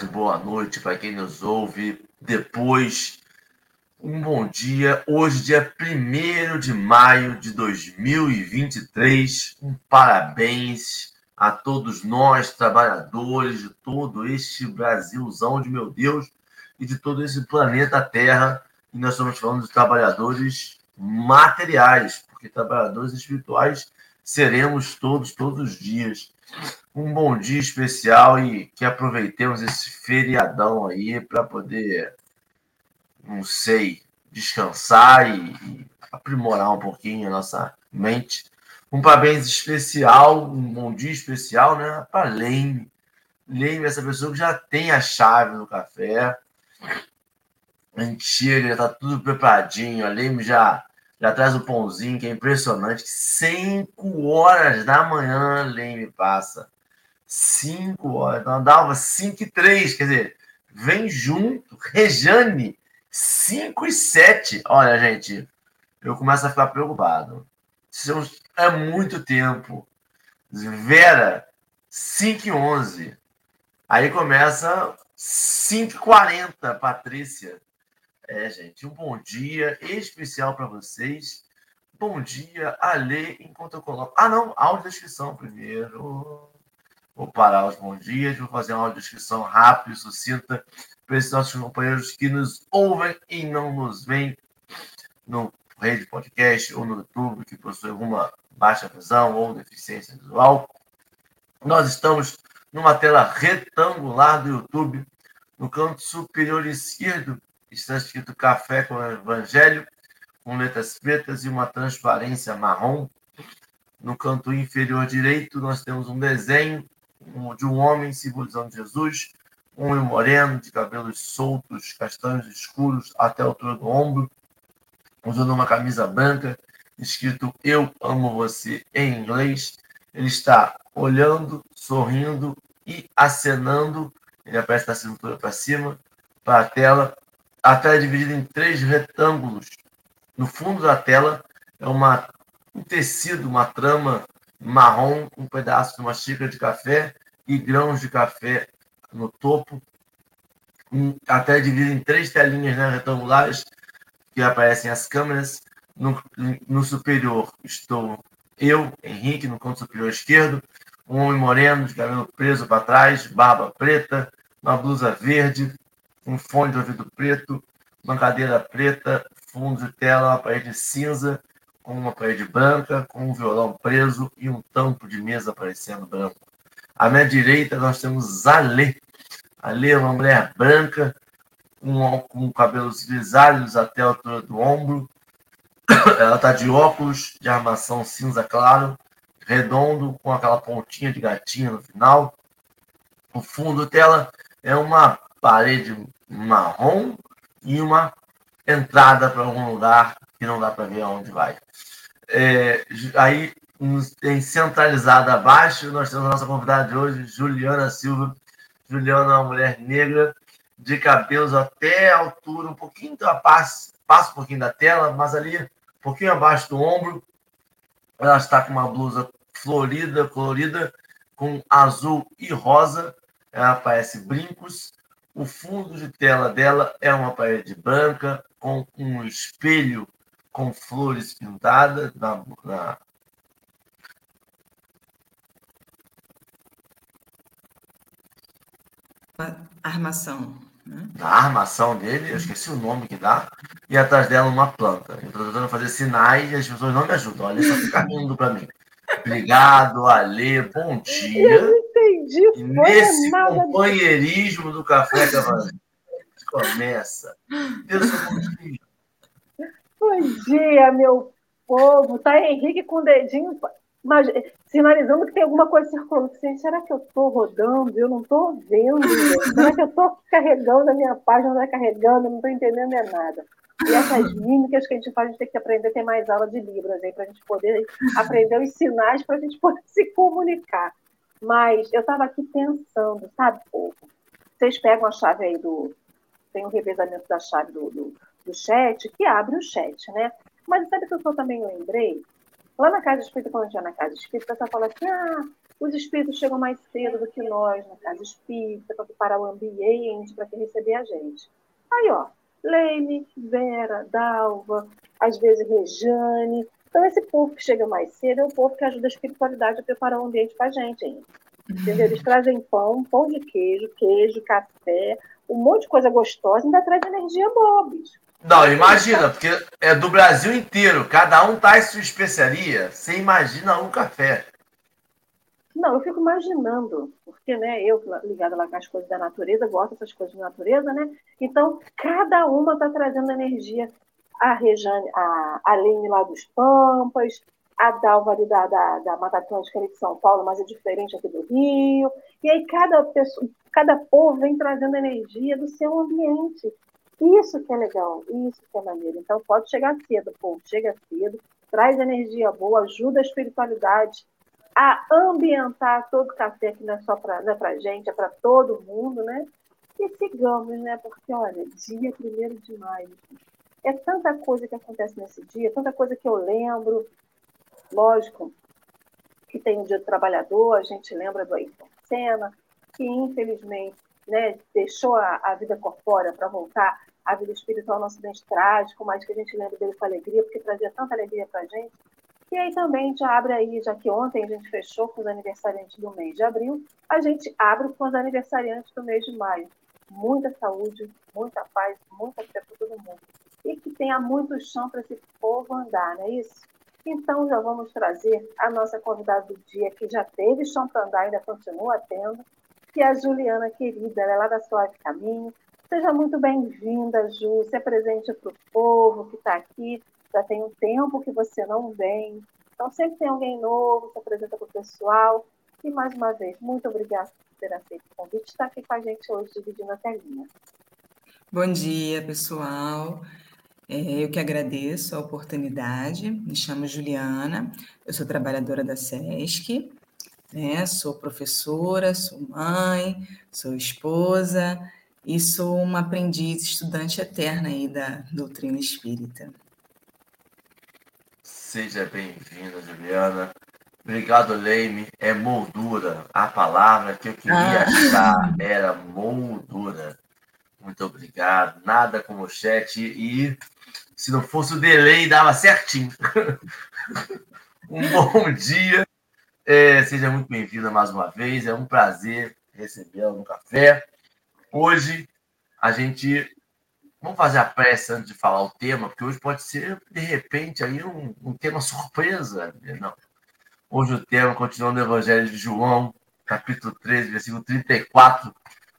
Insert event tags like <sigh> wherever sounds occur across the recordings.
tarde, boa noite para quem nos ouve depois. Um bom dia. Hoje, dia 1 de maio de 2023. Um parabéns a todos nós, trabalhadores de todo este Brasilzão de meu Deus e de todo esse planeta Terra. E nós estamos falando de trabalhadores materiais, porque trabalhadores espirituais seremos todos, todos os dias. Um bom dia especial e que aproveitemos esse feriadão aí para poder, não sei, descansar e, e, aprimorar um pouquinho a nossa mente. Um parabéns especial, um bom dia especial, né, para Leme. Leme, essa pessoa que já tem a chave do café. A gente chega, já está tudo preparadinho. A Leme já já traz o pãozinho, que é impressionante. 5 horas da manhã, Leme passa. 5 horas. Então, dava 5 e 3, quer dizer, vem junto. Rejane, 5 e 7. Olha, gente, eu começo a ficar preocupado. É muito tempo. Vera, 5 e 11. Aí começa 5 e 40, Patrícia. É, gente, um bom dia especial para vocês. Bom dia, Ale, enquanto eu coloco. Ah, não, audiodescrição primeiro. Vou parar os bons dias, vou fazer uma audiodescrição rápida e sucinta para esses nossos companheiros que nos ouvem e não nos veem no rede podcast ou no YouTube, que possui alguma baixa visão ou deficiência visual. Nós estamos numa tela retangular do YouTube. No canto superior esquerdo está escrito café com evangelho, com letras pretas e uma transparência marrom. No canto inferior direito, nós temos um desenho de um homem simbolizando Jesus, um homem moreno, de cabelos soltos, castanhos escuros até a altura do ombro, usando uma camisa branca, escrito Eu amo você em inglês. Ele está olhando, sorrindo e acenando. Ele aparece da cintura para cima, para a tela, a tela é dividida em três retângulos. No fundo da tela é uma, um tecido, uma trama marrom, um pedaço de uma xícara de café e grãos de café no topo. A tela é dividida em três telinhas né, retangulares que aparecem as câmeras. No, no superior estou eu, Henrique, no canto superior esquerdo, um homem moreno de cabelo preso para trás, barba preta, uma blusa verde, um fone de ouvido preto, uma cadeira preta, fundo de tela, uma parede cinza, com uma parede branca, com um violão preso e um tampo de mesa parecendo branco. À minha direita nós temos Alê. Alê é uma mulher branca, com, com cabelos grisalhos até a altura do ombro. Ela está de óculos de armação cinza claro, redondo, com aquela pontinha de gatinha no final. O fundo dela é uma parede marrom e uma entrada para algum lugar que não dá para ver aonde vai. É, aí, em centralizada abaixo, nós temos a nossa convidada de hoje, Juliana Silva. Juliana é uma mulher negra, de cabelos até a altura, um pouquinho, passa, passa um pouquinho da tela, mas ali, um pouquinho abaixo do ombro, ela está com uma blusa florida, colorida, com azul e rosa. Ela parece brincos o fundo de tela dela é uma parede branca com um espelho com flores pintadas na, na armação. Né? Na armação dele, eu esqueci o nome que dá, e atrás dela uma planta. Eu estou tentando fazer sinais e as pessoas não me ajudam. Olha, só fica rindo para mim. Obrigado, Ale, bom dia entendi. E nesse companheirismo do café que começa. Deus bom dia. Bom dia, meu povo. Tá Henrique com o dedinho mas, sinalizando que tem alguma coisa circulando. Será que eu estou rodando? Eu não estou vendo. Será que eu estou carregando a minha página? Não está carregando? Não estou entendendo é nada. E essas mímicas que a gente faz, a gente tem que aprender, ter mais aula de Libras aí, para a gente poder aprender os sinais, para a gente poder <laughs> se comunicar. Mas eu estava aqui pensando, sabe, povo? Vocês pegam a chave aí do. Tem um revezamento da chave do, do, do chat, que abre o chat, né? Mas sabe o que eu também lembrei? Lá na Casa Espírita, quando eu tinha na Casa Espírita, você fala assim: ah, Os espíritos chegam mais cedo do que nós na casa espírita, para preparar o ambiente, para receber a gente. Aí, ó, Leime, Vera, Dalva, às vezes Rejane. Então, esse povo que chega mais cedo é o povo que ajuda a espiritualidade a preparar o ambiente para a gente. Entendeu? Eles trazem pão, pão de queijo, queijo, café, um monte de coisa gostosa, ainda traz energia boa, bicho. Não, imagina, porque é do Brasil inteiro, cada um traz sua especiaria, você imagina um café. Não, eu fico imaginando, porque né, eu, ligada lá com as coisas da natureza, gosto dessas coisas da natureza, né? Então, cada uma está trazendo energia. A Rejane, a Aline lá dos Pampas, a Dalva ali da, da, da Mata Atlântica ali de São Paulo, mas é diferente aqui do Rio. E aí cada, pessoa, cada povo vem trazendo energia do seu ambiente. Isso que é legal, isso que é maneiro. Então pode chegar cedo, povo, chega cedo, traz energia boa, ajuda a espiritualidade a ambientar todo o café que não é só para é a gente, é para todo mundo, né? E sigamos, né? Porque, olha, dia 1 de maio. É tanta coisa que acontece nesse dia, tanta coisa que eu lembro. Lógico que tem o Dia do Trabalhador, a gente lembra do Ayrton Senna, que infelizmente né, deixou a, a vida corpórea para voltar à vida espiritual no acidente trágico, mas que a gente lembra dele com alegria, porque trazia tanta alegria para a gente. E aí também já abre aí, já que ontem a gente fechou com os aniversariantes do mês de abril, a gente abre com os aniversariantes do mês de maio. Muita saúde, muita paz, muita fé para todo mundo. E que tenha muito chão para esse povo andar, não é isso? Então já vamos trazer a nossa convidada do dia, que já teve chão para andar, ainda continua tendo, que é a Juliana querida, ela é lá da Suave Caminho. Seja muito bem-vinda, Ju, se apresente para o povo que está aqui já tem um tempo que você não vem. Então, sempre tem alguém novo, se apresenta para o pessoal. E, mais uma vez, muito obrigada por ter aceito o convite estar aqui com a gente hoje, dividindo a telinha. Bom dia, pessoal. É, eu que agradeço a oportunidade. Me chamo Juliana, eu sou trabalhadora da SESC, né? sou professora, sou mãe, sou esposa e sou uma aprendiz, estudante eterna aí da doutrina espírita. Seja bem-vinda, Juliana. Obrigado, Leime. É moldura. A palavra que eu queria ah. achar era moldura. Muito obrigado. Nada como o chat. E se não fosse o delay, dava certinho. <laughs> um bom dia. É, seja muito bem-vinda mais uma vez. É um prazer recebê-la no café. Hoje a gente Vamos fazer a pressa antes de falar o tema, porque hoje pode ser, de repente, aí um, um tema surpresa. Né? Não. Hoje o tema, continuando no Evangelho de João, capítulo 13, versículo 34.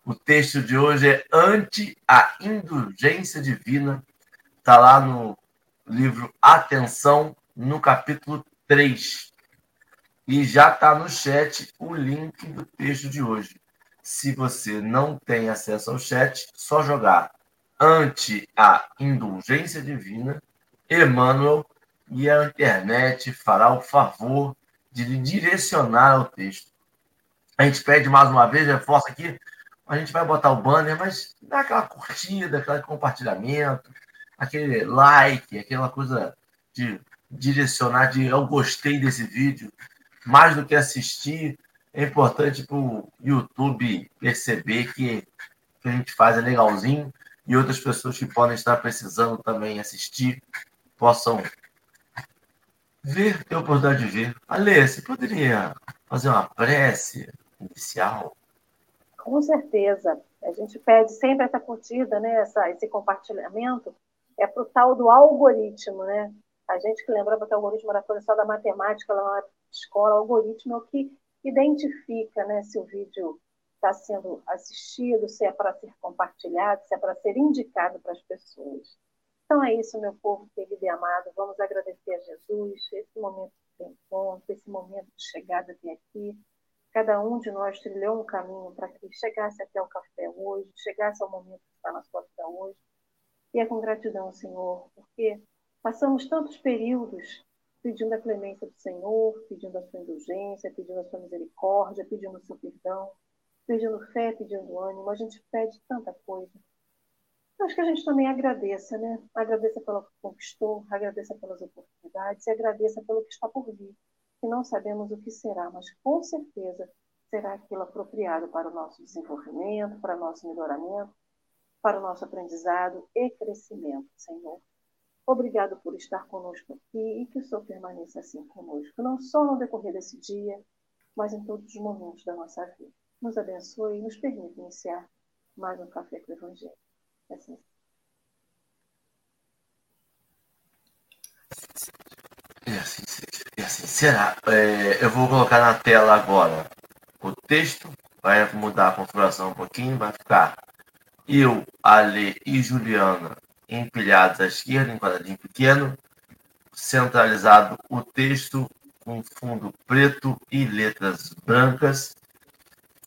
O texto de hoje é Ante a Indulgência Divina. Está lá no livro Atenção, no capítulo 3. E já está no chat o link do texto de hoje. Se você não tem acesso ao chat, só jogar ante a indulgência divina, Emmanuel e a internet fará o favor de lhe direcionar ao texto. A gente pede mais uma vez, reforça aqui, a gente vai botar o banner, mas dá aquela curtida, aquele compartilhamento, aquele like, aquela coisa de direcionar, de eu gostei desse vídeo, mais do que assistir, é importante para o YouTube perceber que, que a gente faz é legalzinho e outras pessoas que podem estar precisando também assistir possam ver, ter a oportunidade de ver. Alê, você poderia fazer uma prece inicial? Com certeza. A gente pede sempre essa curtida, né? essa, esse compartilhamento, é para o tal do algoritmo. Né? A gente que lembrava que o algoritmo era só da matemática lá na escola, o algoritmo é o que identifica né, se o vídeo está sendo assistido, se é para ser compartilhado, se é para ser indicado para as pessoas. Então é isso, meu povo querido e amado. Vamos agradecer a Jesus esse momento de encontro, esse momento de chegada até aqui. Cada um de nós trilhou um caminho para que chegasse até o café hoje, chegasse ao momento que está na sua vida hoje. E é com gratidão, Senhor, porque passamos tantos períodos pedindo a clemência do Senhor, pedindo a sua indulgência, pedindo a sua misericórdia, pedindo o seu perdão pedindo fé, pedindo ânimo, a gente pede tanta coisa. Acho que a gente também agradeça, né? Agradeça pelo que conquistou, agradeça pelas oportunidades e agradeça pelo que está por vir. que não sabemos o que será, mas com certeza será aquilo apropriado para o nosso desenvolvimento, para o nosso melhoramento, para o nosso aprendizado e crescimento, Senhor. Obrigado por estar conosco aqui e que o Senhor permaneça assim conosco, não só no decorrer desse dia, mas em todos os momentos da nossa vida. Nos abençoe e nos permita iniciar mais um Café com o Evangelho. Assim. E assim. E assim será. É, eu vou colocar na tela agora o texto, vai mudar a configuração um pouquinho, vai ficar eu, Ale e Juliana empilhados à esquerda, em quadradinho pequeno, centralizado o texto com fundo preto e letras brancas.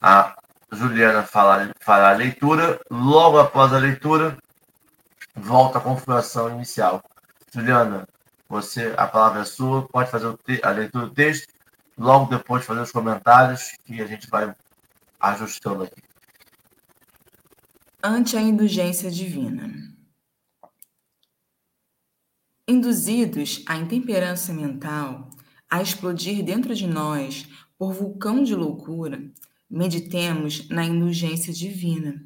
A Juliana fala, fará a leitura. Logo após a leitura, volta à configuração inicial. Juliana, você, a palavra é sua, pode fazer a leitura do texto, logo depois fazer os comentários que a gente vai ajustando aqui. Ante a indulgência divina. Induzidos à intemperança mental, a explodir dentro de nós por vulcão de loucura, meditemos na indulgência divina,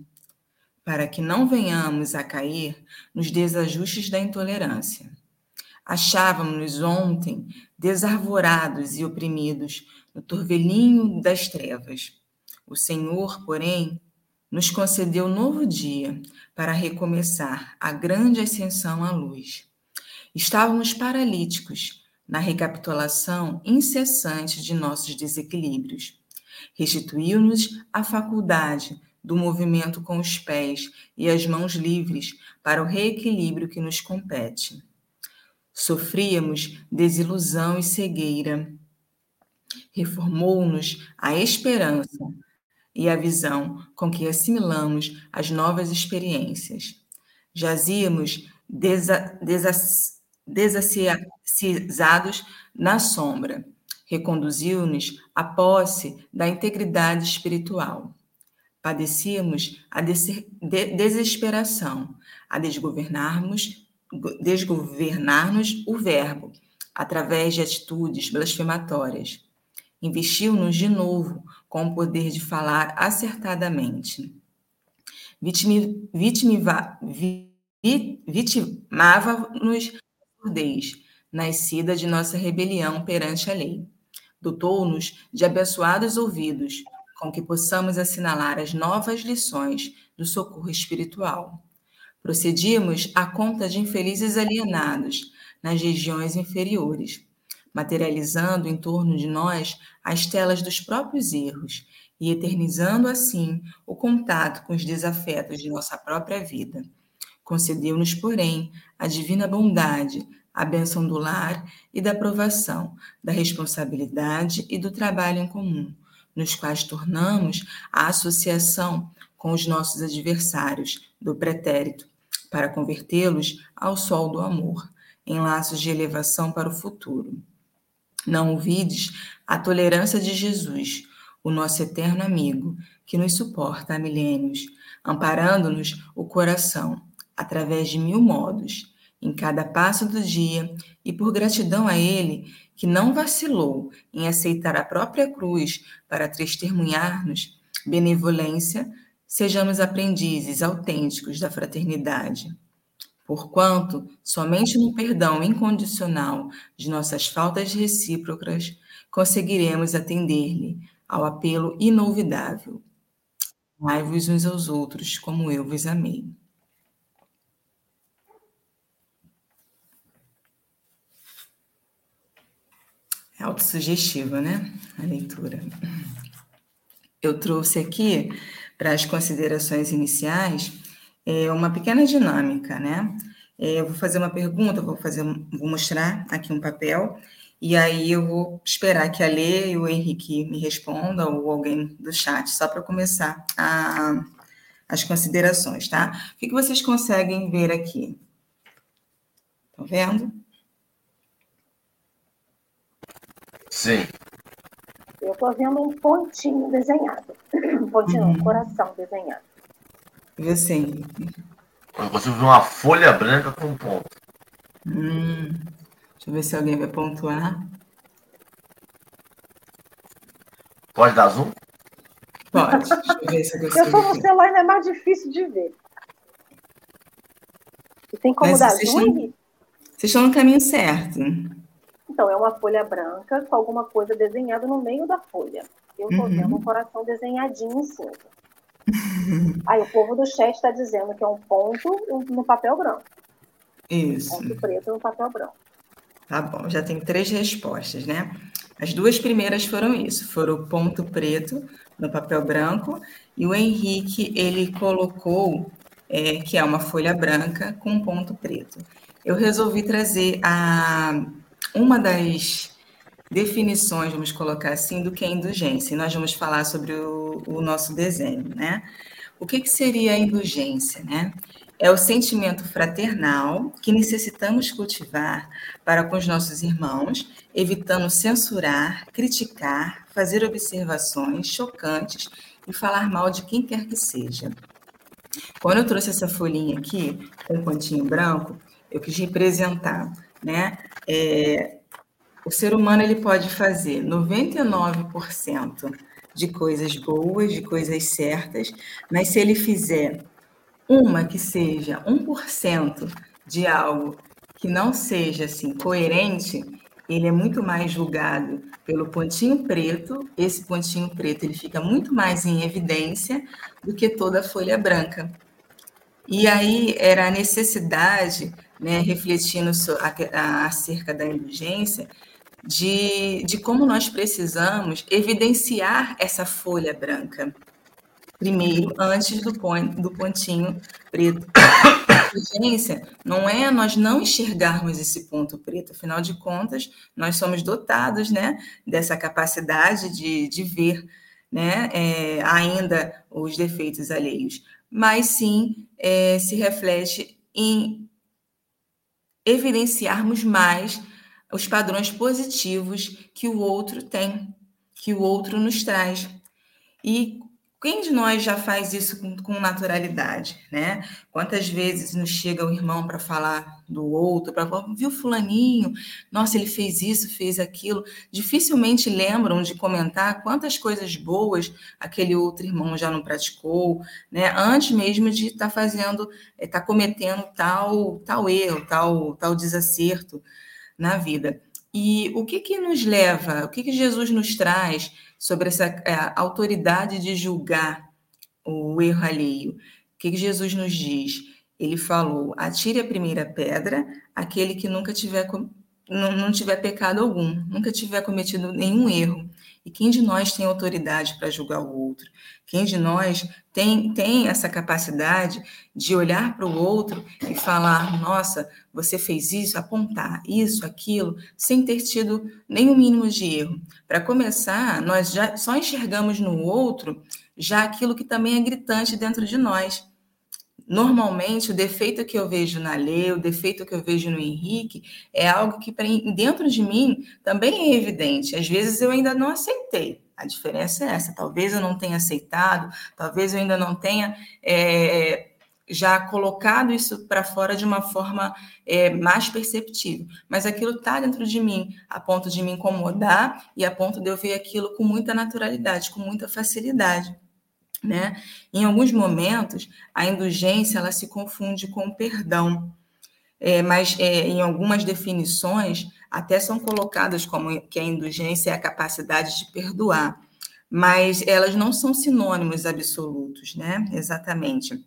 para que não venhamos a cair nos desajustes da intolerância. Achávamos-nos ontem desarvorados e oprimidos no torvelinho das trevas. O Senhor, porém, nos concedeu novo dia para recomeçar a grande ascensão à luz. Estávamos paralíticos na recapitulação incessante de nossos desequilíbrios. Restituiu-nos a faculdade do movimento com os pés e as mãos livres para o reequilíbrio que nos compete. Sofríamos desilusão e cegueira. Reformou-nos a esperança e a visão com que assimilamos as novas experiências. Jazíamos desa, desaciados na sombra. Reconduziu-nos à posse da integridade espiritual. Padecíamos a desesperação, a desgovernarmos, desgovernar-nos o verbo, através de atitudes blasfematórias. Investiu-nos de novo com o poder de falar acertadamente. Vitimava-nos surdez, nascida de nossa rebelião perante a lei. Dotou-nos de abençoados ouvidos, com que possamos assinalar as novas lições do socorro espiritual. Procedíamos à conta de infelizes alienados nas regiões inferiores, materializando em torno de nós as telas dos próprios erros e eternizando assim o contato com os desafetos de nossa própria vida. Concedeu-nos, porém, a divina bondade, a bênção do lar e da provação, da responsabilidade e do trabalho em comum, nos quais tornamos a associação com os nossos adversários do pretérito, para convertê-los ao sol do amor, em laços de elevação para o futuro. Não ouvides a tolerância de Jesus, o nosso eterno amigo, que nos suporta há milênios, amparando-nos o coração, através de mil modos, em cada passo do dia, e por gratidão a Ele, que não vacilou em aceitar a própria cruz para testemunhar-nos benevolência, sejamos aprendizes autênticos da fraternidade. Porquanto, somente no perdão incondicional de nossas faltas recíprocas conseguiremos atender-lhe ao apelo inolvidável. Amai-vos uns aos outros como eu vos amei. É autossugestiva, né? A leitura. Eu trouxe aqui, para as considerações iniciais, é uma pequena dinâmica, né? É, eu vou fazer uma pergunta, vou fazer, vou mostrar aqui um papel, e aí eu vou esperar que a Lê e o Henrique me respondam, ou alguém do chat, só para começar a, as considerações, tá? O que, que vocês conseguem ver aqui? Estão vendo? Sim. Eu estou vendo um pontinho desenhado. <clears throat> Um pontinho, uhum. um coração desenhado. E você, Henrique? Eu consigo ver uma folha branca com um ponto. Hum, deixa eu ver se alguém vai pontuar. Pode dar zoom? Pode. Deixa eu ver se eu consigo. Eu estou no celular ainda é mais difícil de ver. E tem como Mas dar zoom? Estão, vocês estão no caminho certo. Então, é uma folha branca com alguma coisa desenhada no meio da folha. Eu estou uhum. vendo um coração desenhadinho em cima. <laughs> Aí o povo do chat está dizendo que é um ponto no papel branco. Isso. Ponto preto no papel branco. Tá bom, já tem três respostas, né? As duas primeiras foram isso, foram o ponto preto no papel branco e o Henrique ele colocou é, que é uma folha branca com um ponto preto. Eu resolvi trazer a uma das definições, vamos colocar assim, do que é indulgência. E nós vamos falar sobre o, o nosso desenho, né? O que, que seria a indulgência, né? É o sentimento fraternal que necessitamos cultivar para com os nossos irmãos, evitando censurar, criticar, fazer observações chocantes e falar mal de quem quer que seja. Quando eu trouxe essa folhinha aqui, com um pontinho branco, eu quis representar, né? É, o ser humano ele pode fazer 99% de coisas boas, de coisas certas, mas se ele fizer uma que seja 1% de algo que não seja assim coerente, ele é muito mais julgado pelo pontinho preto. Esse pontinho preto ele fica muito mais em evidência do que toda a folha branca. E aí era a necessidade, né, refletindo acerca da indulgência, de, de como nós precisamos evidenciar essa folha branca. Primeiro, antes do, point, do pontinho preto. A inteligência não é nós não enxergarmos esse ponto preto, afinal de contas, nós somos dotados né, dessa capacidade de, de ver né, é, ainda os defeitos alheios, mas sim é, se reflete em evidenciarmos mais os padrões positivos que o outro tem, que o outro nos traz. E quem de nós já faz isso com, com naturalidade, né? Quantas vezes nos chega o irmão para falar do outro, para viu fulaninho? Nossa, ele fez isso, fez aquilo. Dificilmente lembram de comentar quantas coisas boas aquele outro irmão já não praticou, né? Antes mesmo de estar tá fazendo, estar tá cometendo tal tal erro, tal tal desacerto na vida. E o que que nos leva, o que que Jesus nos traz sobre essa é, autoridade de julgar o erro alheio? O que que Jesus nos diz? Ele falou: atire a primeira pedra aquele que nunca tiver não, tiver pecado algum, nunca tiver cometido nenhum erro. E quem de nós tem autoridade para julgar o outro? Quem de nós tem, tem essa capacidade de olhar para o outro e falar: nossa, você fez isso, apontar isso, aquilo, sem ter tido nenhum mínimo de erro? Para começar, nós já só enxergamos no outro já aquilo que também é gritante dentro de nós. Normalmente, o defeito que eu vejo na Lê, o defeito que eu vejo no Henrique, é algo que dentro de mim também é evidente. Às vezes eu ainda não aceitei. A diferença é essa. Talvez eu não tenha aceitado, talvez eu ainda não tenha é, já colocado isso para fora de uma forma é, mais perceptível. Mas aquilo está dentro de mim, a ponto de me incomodar e a ponto de eu ver aquilo com muita naturalidade, com muita facilidade. Né? Em alguns momentos, a indulgência ela se confunde com o perdão, é, mas é, em algumas definições até são colocadas como que a indulgência é a capacidade de perdoar, mas elas não são sinônimos absolutos, né? Exatamente.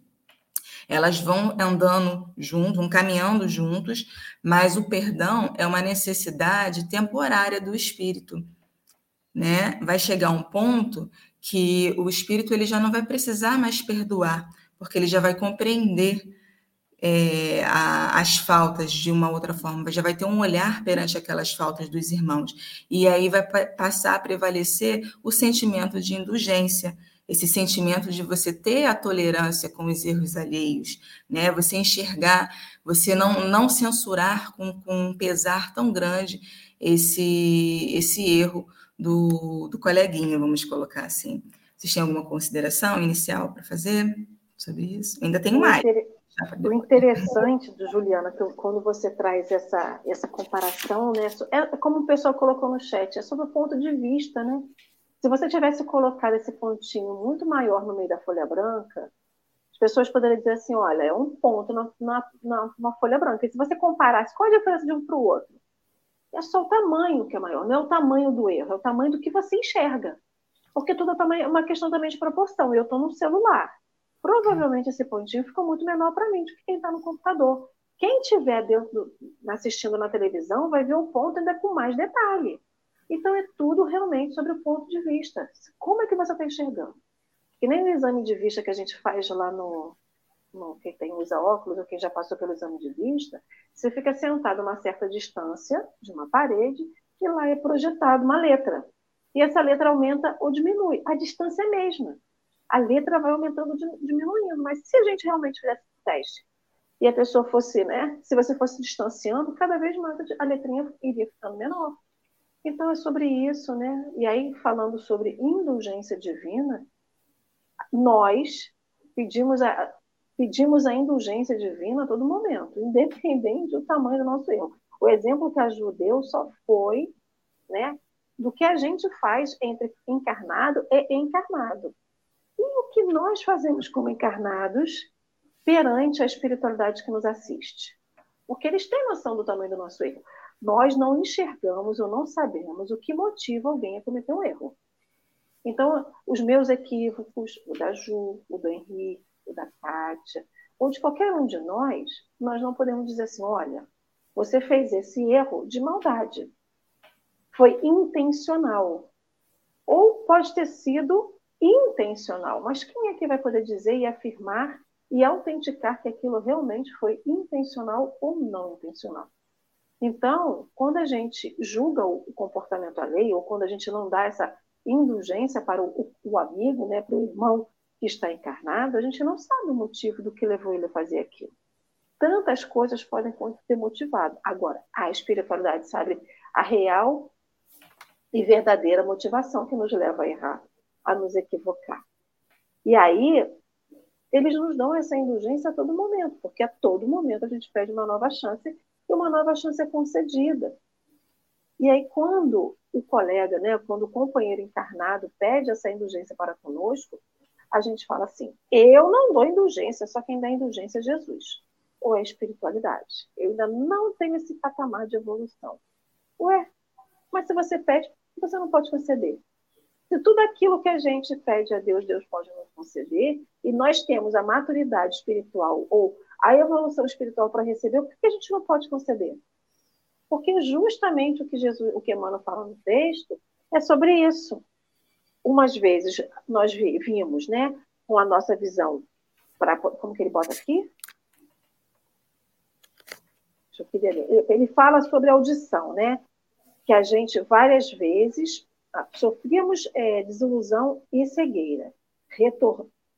Elas vão andando juntos, vão caminhando juntos, mas o perdão é uma necessidade temporária do espírito, né? Vai chegar um ponto que o espírito ele já não vai precisar mais perdoar, porque ele já vai compreender é, a, as faltas de uma outra forma, já vai ter um olhar perante aquelas faltas dos irmãos. E aí vai passar a prevalecer o sentimento de indulgência, esse sentimento de você ter a tolerância com os erros alheios, né? Você enxergar, você não, não censurar com, com um pesar tão grande esse, esse erro do, do coleguinha, vamos colocar assim. Vocês têm alguma consideração inicial para fazer sobre isso? Ainda tenho mais. O interessante do Juliana, que quando você traz essa, essa comparação, né, é, é como o pessoal colocou no chat, é sobre o ponto de vista, né? Se você tivesse colocado esse pontinho muito maior no meio da folha branca, as pessoas poderiam dizer assim: olha, é um ponto na, na, na, na folha branca. E se você comparasse, qual a diferença de um para o outro? É só o tamanho que é maior, não é o tamanho do erro, é o tamanho do que você enxerga. Porque tudo é uma questão também de proporção. Eu estou no celular. Provavelmente esse pontinho ficou muito menor para mim do que quem está no computador. Quem estiver assistindo na televisão vai ver o ponto ainda com mais detalhe. Então é tudo realmente sobre o ponto de vista. Como é que você está enxergando? Que nem o exame de vista que a gente faz lá no, no quem tem usa óculos ou quem já passou pelo exame de vista, você fica sentado a uma certa distância de uma parede e lá é projetado uma letra. E essa letra aumenta ou diminui. A distância é a mesma. A letra vai aumentando, diminuindo. Mas se a gente realmente fizesse esse teste e a pessoa fosse, né? Se você fosse distanciando, cada vez mais a letrinha iria ficando menor. Então é sobre isso, né? E aí, falando sobre indulgência divina, nós pedimos a, pedimos a indulgência divina a todo momento, independente do tamanho do nosso erro. O exemplo que a Ju deu só foi né, do que a gente faz entre encarnado e encarnado. E o que nós fazemos como encarnados perante a espiritualidade que nos assiste? Porque eles têm noção do tamanho do nosso erro. Nós não enxergamos ou não sabemos o que motiva alguém a cometer um erro. Então, os meus equívocos, o da Ju, o do Henrique, da Kátia, ou de qualquer um de nós, nós não podemos dizer assim: olha, você fez esse erro de maldade foi intencional. Ou pode ter sido intencional, mas quem é que vai poder dizer e afirmar e autenticar que aquilo realmente foi intencional ou não intencional? Então, quando a gente julga o comportamento alheio, ou quando a gente não dá essa indulgência para o, o amigo, né, para o irmão que está encarnado, a gente não sabe o motivo do que levou ele a fazer aquilo. Tantas coisas podem ter motivado. Agora, a espiritualidade sabe a real e verdadeira motivação que nos leva a errar, a nos equivocar. E aí, eles nos dão essa indulgência a todo momento, porque a todo momento a gente pede uma nova chance e uma nova chance é concedida. E aí, quando o colega, né, quando o companheiro encarnado pede essa indulgência para conosco, a gente fala assim: eu não dou indulgência, só quem dá indulgência é Jesus, ou é a espiritualidade. Eu ainda não tenho esse patamar de evolução. Ué, mas se você pede, você não pode conceder. Se tudo aquilo que a gente pede a Deus, Deus pode nos conceder, e nós temos a maturidade espiritual ou a evolução espiritual para receber, o que a gente não pode conceder? Porque justamente o que Jesus, o que Emmanuel fala no texto, é sobre isso. Umas vezes nós vimos, né, com a nossa visão, para como que ele bota aqui? Ele fala sobre audição, né? que a gente várias vezes ah, sofríamos é, desilusão e cegueira.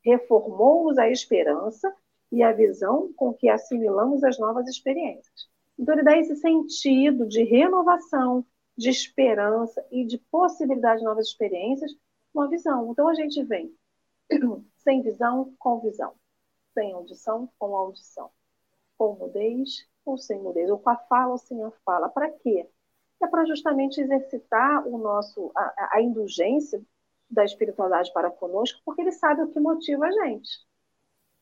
Reformou-nos a esperança e a visão com que assimilamos as novas experiências. Então, ele dá esse sentido de renovação, de esperança e de possibilidade de novas experiências, uma visão. Então, a gente vem <clears throat> sem visão, com visão, sem audição, com audição, com mudez ou sem mudez, ou com a fala ou sem a fala. Para quê? é para justamente exercitar o nosso a, a, indulgência da espiritualidade para conosco, porque ele sabe o que motiva a gente.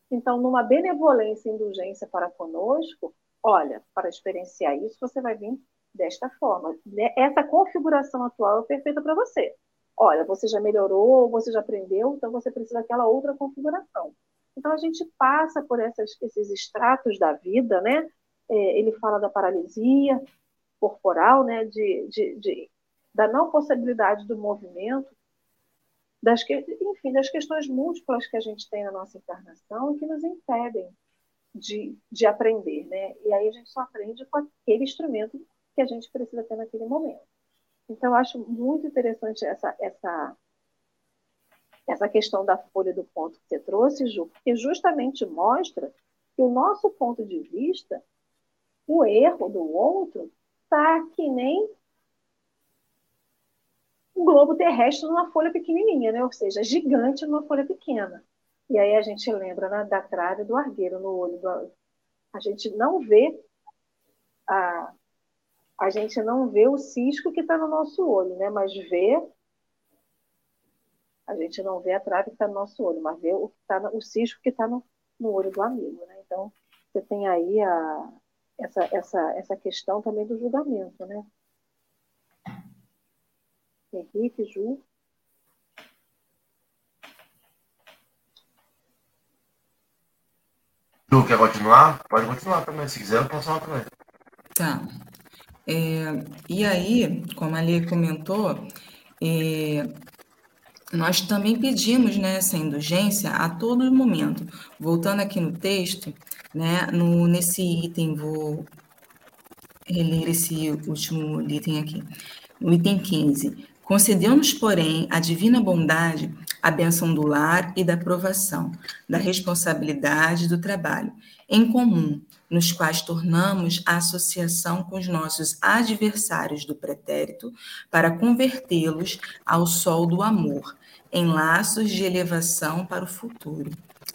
Então, numa benevolência e indulgência para conosco, olha, para experienciar isso, você vai vir desta forma. Essa configuração atual é perfeita para você. Olha, você já melhorou, você já aprendeu, então você precisa daquela outra configuração. Então, a gente passa por essas, esses estratos da vida, né? É, ele fala da paralisia, corporal, né, de, de, de, da não possibilidade do movimento, das que, enfim, das questões múltiplas que a gente tem na nossa encarnação e que nos impedem de, de aprender, né? E aí a gente só aprende com aquele instrumento que a gente precisa ter naquele momento. Então, acho muito interessante essa, essa, essa questão da folha do ponto que você trouxe, Ju, porque justamente mostra que o nosso ponto de vista, o erro do outro, está que nem um globo terrestre numa folha pequenininha, né? ou seja, gigante numa folha pequena. E aí a gente lembra né, da trave do argueiro no olho do a gente não vê a a gente não vê o cisco que está no nosso olho, né? Mas vê A gente não vê a trave que está no nosso olho, mas vê o, que tá no, o cisco que está no, no olho do amigo. Né? Então, você tem aí a, essa, essa, essa questão também do julgamento. Né? Henrique, Ju. Ju, quer continuar? Pode continuar também. Se quiser, eu posso falar também. Tá. É, e aí, como a Lê comentou, é, nós também pedimos né, essa indulgência a todo momento. Voltando aqui no texto, né, no, nesse item, vou reler esse último item aqui. No item 15. Concedeu-nos, porém, a divina bondade, a bênção do lar e da provação, da responsabilidade do trabalho, em comum, nos quais tornamos a associação com os nossos adversários do pretérito para convertê-los ao sol do amor, em laços de elevação para o futuro.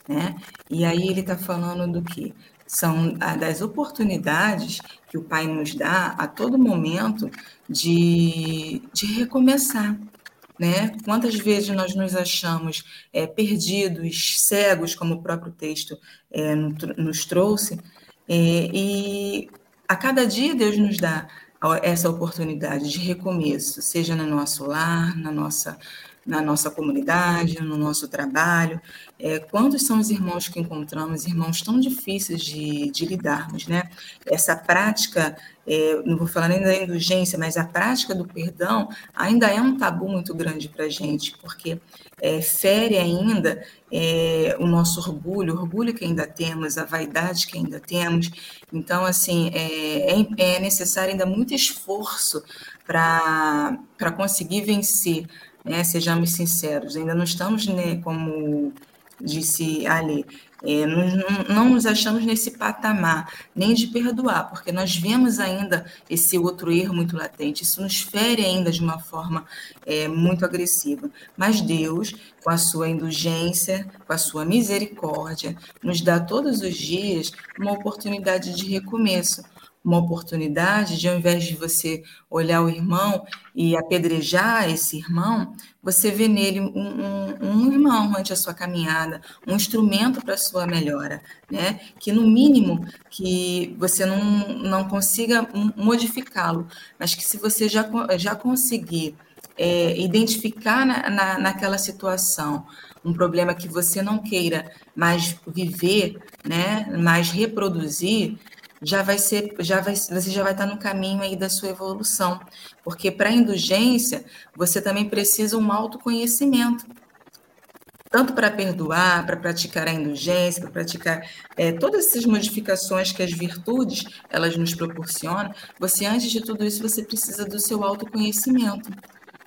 Né? E aí ele está falando do que? São das oportunidades que o Pai nos dá a todo momento de, de recomeçar. Né? Quantas vezes nós nos achamos é, perdidos, cegos, como o próprio texto é, nos trouxe, é, e a cada dia Deus nos dá essa oportunidade de recomeço, seja no nosso lar, na nossa na nossa comunidade, no nosso trabalho. É, quantos são os irmãos que encontramos, irmãos tão difíceis de, de lidarmos, né? Essa prática, é, não vou falar nem da indulgência, mas a prática do perdão ainda é um tabu muito grande para a gente, porque é, fere ainda é, o nosso orgulho, o orgulho que ainda temos, a vaidade que ainda temos. Então, assim, é, é, é necessário ainda muito esforço para conseguir vencer né? Sejamos sinceros, ainda não estamos, né, como disse ali, é, não, não, nos achamos nesse patamar nem de perdoar, porque nós vemos ainda esse outro erro muito latente, isso nos fere ainda de uma forma é, muito agressiva. Mas Deus, com a sua indulgência, com a sua misericórdia, nos dá todos os dias uma oportunidade de recomeço uma oportunidade de, ao invés de você olhar o irmão e apedrejar esse irmão, você vê nele um, um, um irmão ante a sua caminhada, um instrumento para a sua melhora, né? Que no mínimo que você não, não consiga modificá-lo, mas que se você já, já conseguir é, identificar na, na, naquela situação um problema que você não queira mais viver, né, mais reproduzir, já vai ser, já vai, você já vai estar no caminho aí da sua evolução, porque para a indulgência você também precisa um autoconhecimento, tanto para perdoar, para praticar a indulgência, para praticar é, todas essas modificações que as virtudes elas nos proporcionam. Você antes de tudo isso você precisa do seu autoconhecimento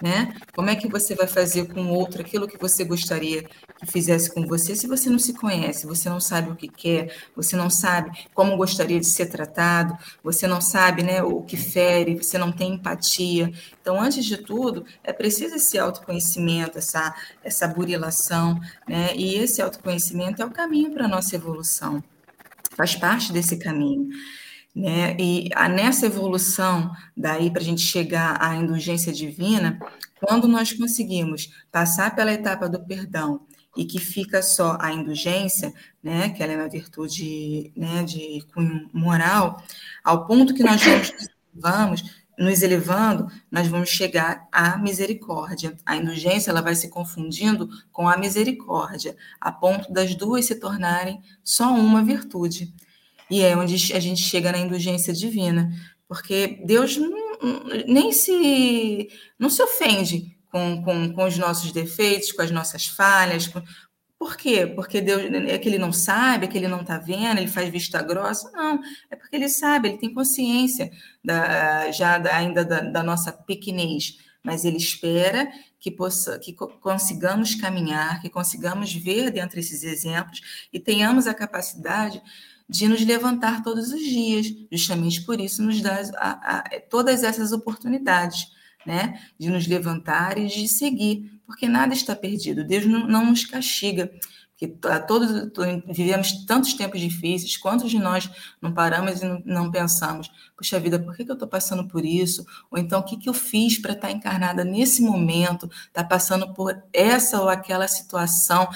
né? Como é que você vai fazer com o outro aquilo que você gostaria que fizesse com você se você não se conhece, você não sabe o que quer, você não sabe como gostaria de ser tratado, você não sabe, né, o que fere, você não tem empatia. Então, antes de tudo, é preciso esse autoconhecimento, essa essa burilação, né? E esse autoconhecimento é o caminho para a nossa evolução. Faz parte desse caminho. Né? E a, nessa evolução, daí para a gente chegar à indulgência divina, quando nós conseguimos passar pela etapa do perdão e que fica só a indulgência, né, que ela é uma virtude né, de cunho moral, ao ponto que nós vamos, vamos nos elevando, nós vamos chegar à misericórdia. A indulgência ela vai se confundindo com a misericórdia, a ponto das duas se tornarem só uma virtude. E é onde a gente chega na indulgência divina, porque Deus não, nem se não se ofende com, com, com os nossos defeitos, com as nossas falhas. Com... Por quê? Porque Deus é que ele não sabe, é que ele não está vendo, ele faz vista grossa? Não, é porque ele sabe, ele tem consciência da, já da, ainda da, da nossa pequenez, mas ele espera que, possa, que consigamos caminhar, que consigamos ver dentro desses exemplos e tenhamos a capacidade de nos levantar todos os dias. Justamente por isso nos dá a, a, todas essas oportunidades, né? De nos levantar e de seguir, porque nada está perdido. Deus não, não nos castiga. que todos vivemos tantos tempos difíceis, quantos de nós não paramos e não, não pensamos, puxa vida, por que, que eu estou passando por isso? Ou então, o que, que eu fiz para estar tá encarnada nesse momento, estar tá passando por essa ou aquela situação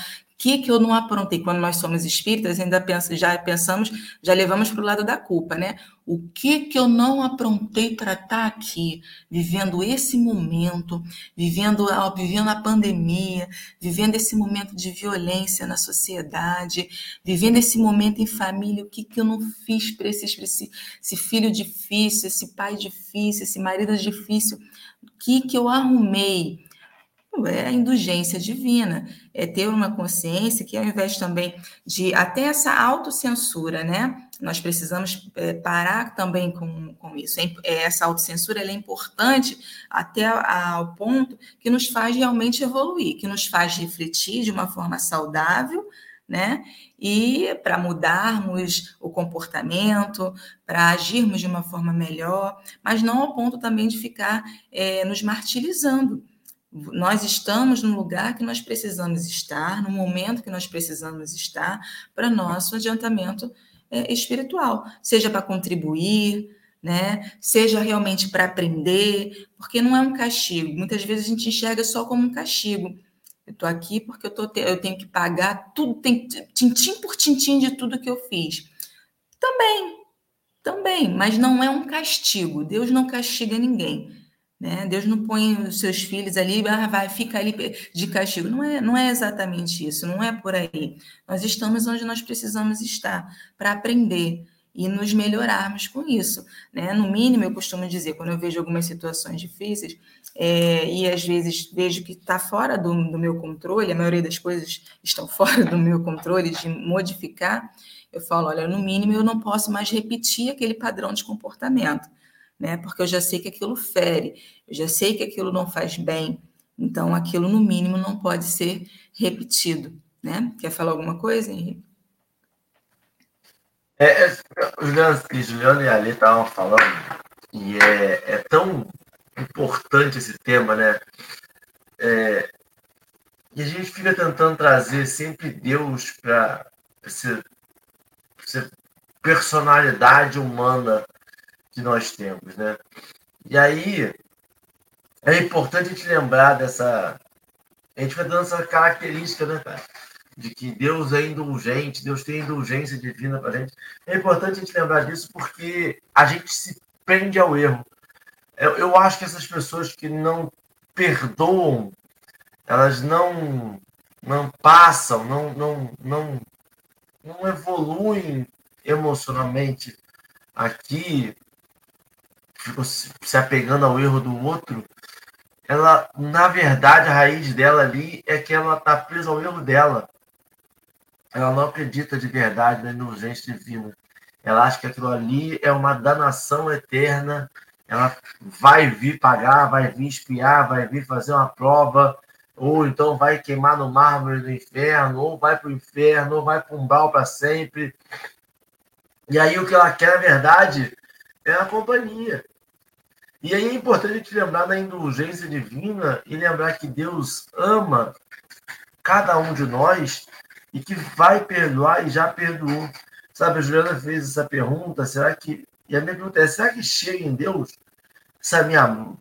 que, que eu não aprontei? Quando nós somos espíritas, ainda pensa, já pensamos, já levamos para o lado da culpa, né? O que, que eu não aprontei para estar aqui, vivendo esse momento, vivendo, vivendo a pandemia, vivendo esse momento de violência na sociedade, vivendo esse momento em família, o que, que eu não fiz para esse, esse, esse filho difícil, esse pai difícil, esse marido difícil, o que, que eu arrumei? É a indulgência divina, é ter uma consciência que ao invés também de até essa autocensura, né? Nós precisamos é, parar também com, com isso. É, é essa autocensura é importante até ao ponto que nos faz realmente evoluir, que nos faz refletir de uma forma saudável, né? E para mudarmos o comportamento, para agirmos de uma forma melhor, mas não ao ponto também de ficar é, nos martirizando nós estamos no lugar que nós precisamos estar, no momento que nós precisamos estar para nosso adiantamento é, espiritual, seja para contribuir, né? Seja realmente para aprender, porque não é um castigo. Muitas vezes a gente enxerga só como um castigo. Eu estou aqui porque eu, tô, eu tenho que pagar tudo, tem, tintim por tintim de tudo que eu fiz. Também, também, mas não é um castigo. Deus não castiga ninguém. Né? Deus não põe os seus filhos ali, ah, vai, fica ali de castigo. Não é, não é exatamente isso, não é por aí. Nós estamos onde nós precisamos estar para aprender e nos melhorarmos com isso. Né? No mínimo, eu costumo dizer, quando eu vejo algumas situações difíceis, é, e às vezes vejo que está fora do, do meu controle, a maioria das coisas estão <laughs> fora do meu controle, de modificar, eu falo, olha, no mínimo eu não posso mais repetir aquele padrão de comportamento né? Porque eu já sei que aquilo fere, eu já sei que aquilo não faz bem, então aquilo no mínimo não pode ser repetido, né? Quer falar alguma coisa, Henrique? É, é, Juliano e Ali estavam falando, e é, é tão importante esse tema, né? É, e a gente fica tentando trazer sempre Deus para essa personalidade humana que nós temos, né? E aí é importante a gente lembrar dessa. A gente vai dando essa característica, né, cara? De que Deus é indulgente, Deus tem indulgência divina para a gente. É importante a gente lembrar disso porque a gente se prende ao erro. Eu, eu acho que essas pessoas que não perdoam, elas não não passam, não, não, não, não evoluem emocionalmente aqui se apegando ao erro do outro, ela, na verdade, a raiz dela ali é que ela está presa ao erro dela. Ela não acredita de verdade na indulgência divina. Ela acha que aquilo ali é uma danação eterna. Ela vai vir pagar, vai vir espiar, vai vir fazer uma prova, ou então vai queimar no mármore do inferno, ou vai para o inferno, ou vai para um bal para sempre. E aí o que ela quer, na verdade, é a companhia. E aí é importante lembrar da indulgência divina e lembrar que Deus ama cada um de nós e que vai perdoar e já perdoou. Sabe, a Juliana fez essa pergunta, será que. E a minha pergunta é: será que chega em Deus essa minha,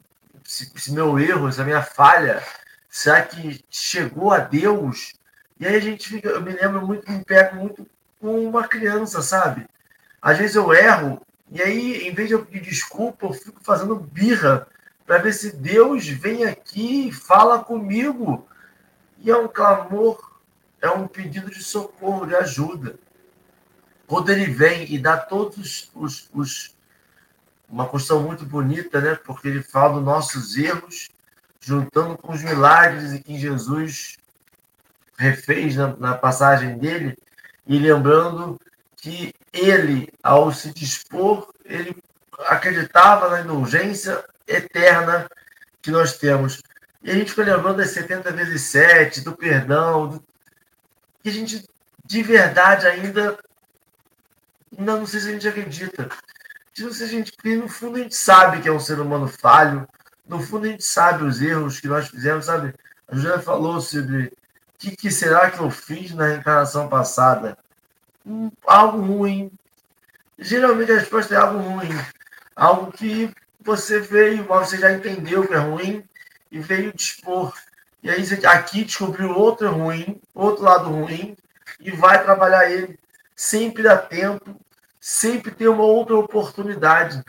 esse meu erro, essa minha falha? Será que chegou a Deus? E aí a gente fica, eu me lembro muito, me pego muito com uma criança, sabe? Às vezes eu erro e aí, em vez de eu pedir desculpa, eu fico fazendo birra para ver se Deus vem aqui e fala comigo. E é um clamor, é um pedido de socorro, de ajuda. Quando ele vem e dá todos os, os uma questão muito bonita, né? Porque ele fala dos nossos erros, juntando com os milagres que Jesus refez na, na passagem dele, e lembrando que ele, ao se dispor, ele acreditava na indulgência eterna que nós temos. E a gente foi lembrando das 70 vezes 7, do perdão, do... que a gente de verdade ainda não, não sei se a gente acredita. Não sei se a gente, no fundo a gente sabe que é um ser humano falho, no fundo a gente sabe os erros que nós fizemos, sabe? A Juliana falou sobre que, que será que eu fiz na reencarnação passada? Algo ruim. Geralmente a resposta é algo ruim. Algo que você veio, você já entendeu que é ruim e veio dispor. E aí você aqui descobriu outro ruim, outro lado ruim, e vai trabalhar ele. Sempre dá tempo, sempre tem uma outra oportunidade.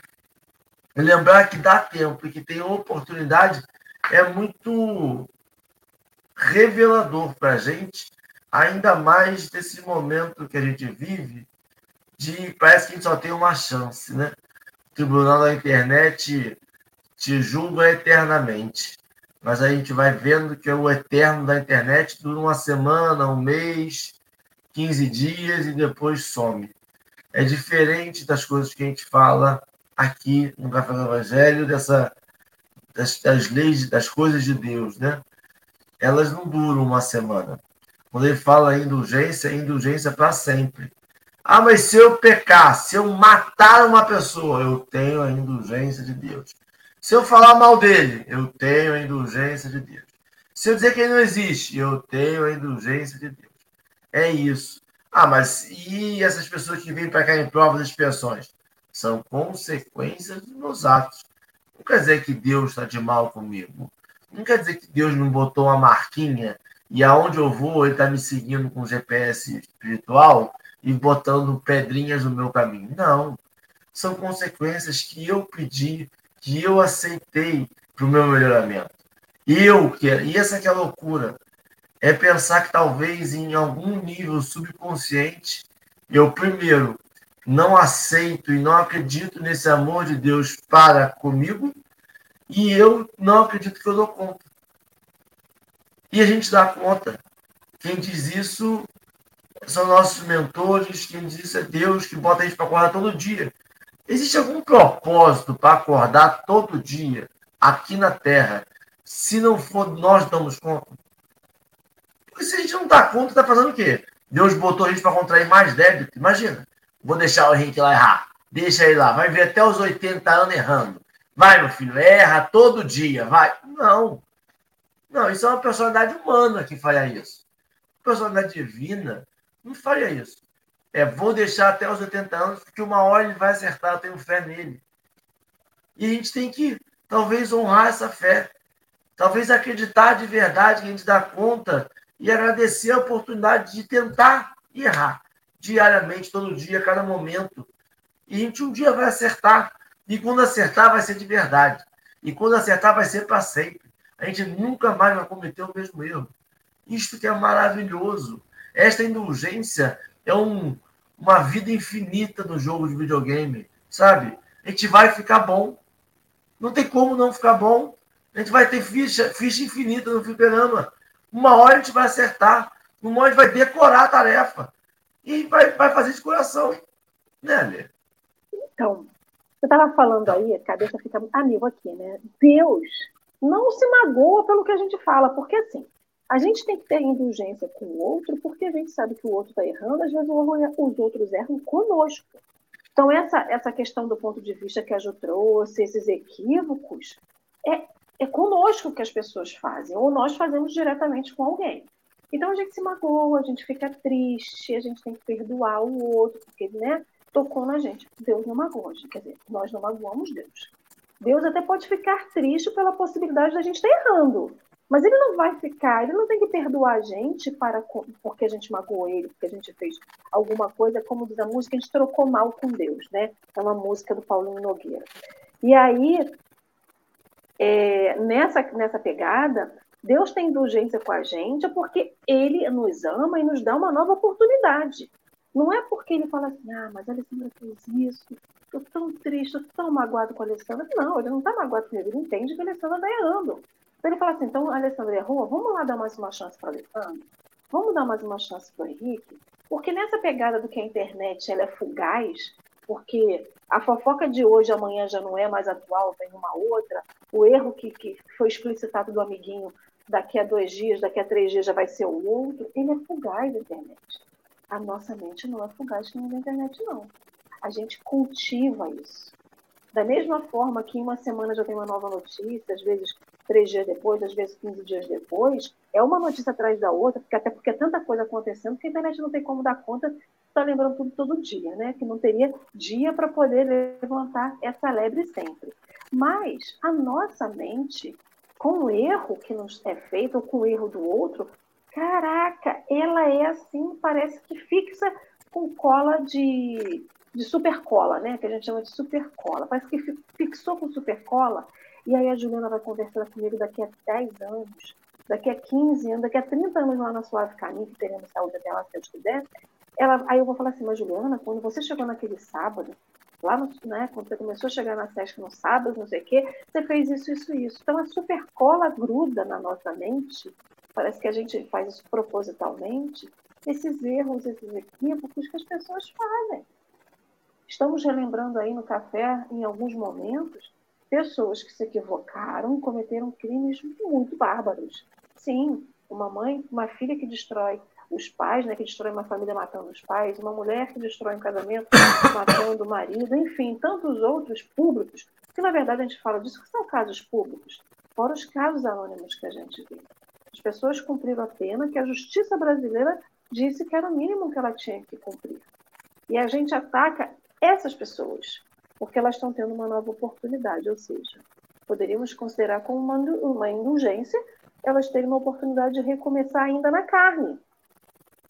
Lembrar que dá tempo e que tem oportunidade é muito revelador para a gente, ainda mais nesse momento que a gente vive, de parece que a gente só tem uma chance, né? O tribunal da internet te julga eternamente. Mas a gente vai vendo que o eterno da internet dura uma semana, um mês, 15 dias e depois some. É diferente das coisas que a gente fala aqui no Café do Evangelho, dessa, das, das leis, das coisas de Deus, né? Elas não duram uma semana. Quando ele fala indulgência, é indulgência para sempre. Ah, mas se eu pecar, se eu matar uma pessoa, eu tenho a indulgência de Deus. Se eu falar mal dele, eu tenho a indulgência de Deus. Se eu dizer que ele não existe, eu tenho a indulgência de Deus. É isso. Ah, mas e essas pessoas que vêm para cá em provas e expiações? São consequências dos meus atos. Não quer dizer que Deus está de mal comigo. Não quer dizer que Deus não botou uma marquinha e aonde eu vou, ele está me seguindo com GPS espiritual e botando pedrinhas no meu caminho. Não. São consequências que eu pedi que eu aceitei para o meu melhoramento. Eu quero, e essa que é a loucura, é pensar que talvez em algum nível subconsciente eu primeiro não aceito e não acredito nesse amor de Deus para comigo e eu não acredito que eu dou conta. E a gente dá conta. Quem diz isso são nossos mentores, quem diz isso é Deus que bota a gente para acordar todo dia. Existe algum propósito para acordar todo dia aqui na Terra, se não for nós damos conta? Porque se a gente não dá conta, está fazendo o quê? Deus botou a gente para contrair mais débito. Imagina. Vou deixar o Henrique lá errar. Deixa ele lá. Vai ver até os 80 anos errando. Vai, meu filho, erra todo dia. Vai. Não. Não, isso é uma personalidade humana que faria isso. Personalidade divina não faria isso. É, vou deixar até os 80 anos, porque uma hora ele vai acertar, eu tenho fé nele. E a gente tem que, talvez, honrar essa fé. Talvez acreditar de verdade que a gente dá conta e agradecer a oportunidade de tentar errar diariamente, todo dia, cada momento. E a gente um dia vai acertar. E quando acertar, vai ser de verdade. E quando acertar, vai ser para sempre. A gente nunca mais vai cometer o mesmo erro. Isto que é maravilhoso. Esta indulgência é um, uma vida infinita no jogo de videogame, sabe? A gente vai ficar bom. Não tem como não ficar bom. A gente vai ter ficha, ficha infinita no fliperama. Uma hora a gente vai acertar. Uma hora a gente vai decorar a tarefa. E vai, vai fazer de coração. Né, Lê? Então, você estava falando aí, a cabeça fica amigo aqui, né? Deus não se magoa pelo que a gente fala, porque assim, a gente tem que ter indulgência com o outro, porque a gente sabe que o outro está errando, às vezes os outros erram conosco. Então, essa, essa questão do ponto de vista que a Ju trouxe, esses equívocos, é, é conosco que as pessoas fazem, ou nós fazemos diretamente com alguém. Então, a gente se magoa, a gente fica triste, a gente tem que perdoar o outro, porque né, tocou na gente. Deus não magoa, quer dizer, nós não magoamos Deus. Deus até pode ficar triste pela possibilidade da gente estar errando, mas ele não vai ficar, ele não tem que perdoar a gente para porque a gente magoou ele, porque a gente fez alguma coisa, como diz a música, a gente trocou mal com Deus, né? É uma música do Paulinho Nogueira. E aí, é, nessa, nessa pegada, Deus tem indulgência com a gente porque ele nos ama e nos dá uma nova oportunidade. Não é porque ele fala assim, ah, mas a Alessandra fez isso, estou tão triste, estou tão magoado com a Alessandra. Não, ele não está magoado comigo, ele entende que a Alessandra está errando. Então ele fala assim, então a Alessandra errou, vamos lá dar mais uma chance para a Alessandra? Vamos dar mais uma chance para o Henrique? Porque nessa pegada do que a internet ela é fugaz, porque a fofoca de hoje, amanhã já não é mais atual, vem uma outra, o erro que, que foi explicitado do amiguinho daqui a dois dias, daqui a três dias já vai ser o outro, ele é fugaz da internet. A nossa mente não é fugaz que nem da internet, não. A gente cultiva isso. Da mesma forma que em uma semana já tem uma nova notícia, às vezes três dias depois, às vezes 15 dias depois, é uma notícia atrás da outra, porque até porque é tanta coisa acontecendo que a internet não tem como dar conta, está lembrando tudo todo dia, né? Que não teria dia para poder levantar essa lebre sempre. Mas a nossa mente, com o erro que nos é feito, ou com o erro do outro, caraca, ela é assim, parece que fixa com cola de, de super cola, né? Que a gente chama de super cola. Parece que fixou com super cola e aí a Juliana vai conversar comigo daqui a 10 anos, daqui a 15 anos, daqui a 30 anos lá na Suave Caminho, que teremos saúde até lá, se Deus quiser. Ela, aí eu vou falar assim, mas Juliana, quando você chegou naquele sábado, lá no, né, quando você começou a chegar na SESC no sábado, não sei o quê, você fez isso, isso, isso. Então a supercola gruda na nossa mente, parece que a gente faz isso propositalmente, esses erros, esses equívocos que as pessoas fazem. Estamos relembrando aí no café, em alguns momentos, pessoas que se equivocaram cometeram crimes muito bárbaros. Sim, uma mãe, uma filha que destrói os pais, né, que destrói uma família matando os pais, uma mulher que destrói um casamento <coughs> matando o marido, enfim, tantos outros públicos, que na verdade a gente fala disso que são casos públicos, fora os casos anônimos que a gente vê. As pessoas cumpriram a pena que a justiça brasileira disse que era o mínimo que ela tinha que cumprir. E a gente ataca essas pessoas, porque elas estão tendo uma nova oportunidade, ou seja, poderíamos considerar como uma, uma indulgência elas terem uma oportunidade de recomeçar ainda na carne.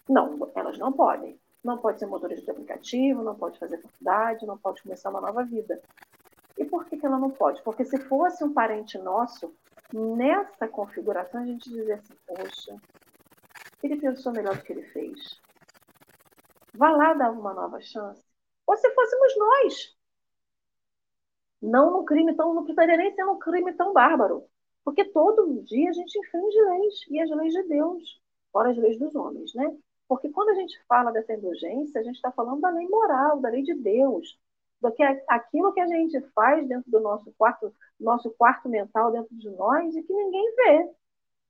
Não, elas não podem. Não pode ser motorista de aplicativo, não pode fazer faculdade, não pode começar uma nova vida. E por que, que ela não pode? Porque se fosse um parente nosso, nessa configuração a gente dizia assim, poxa, ele pensou melhor do que ele fez. Vá lá dar uma nova chance. Ou se fôssemos nós, não num crime tão, não precisaria nem ser um crime tão bárbaro. Porque todo dia a gente infringe leis, e as leis de Deus, fora as leis dos homens, né? Porque quando a gente fala dessa indulgência, a gente está falando da lei moral, da lei de Deus, do que aquilo que a gente faz dentro do nosso quarto, nosso quarto mental dentro de nós e que ninguém vê.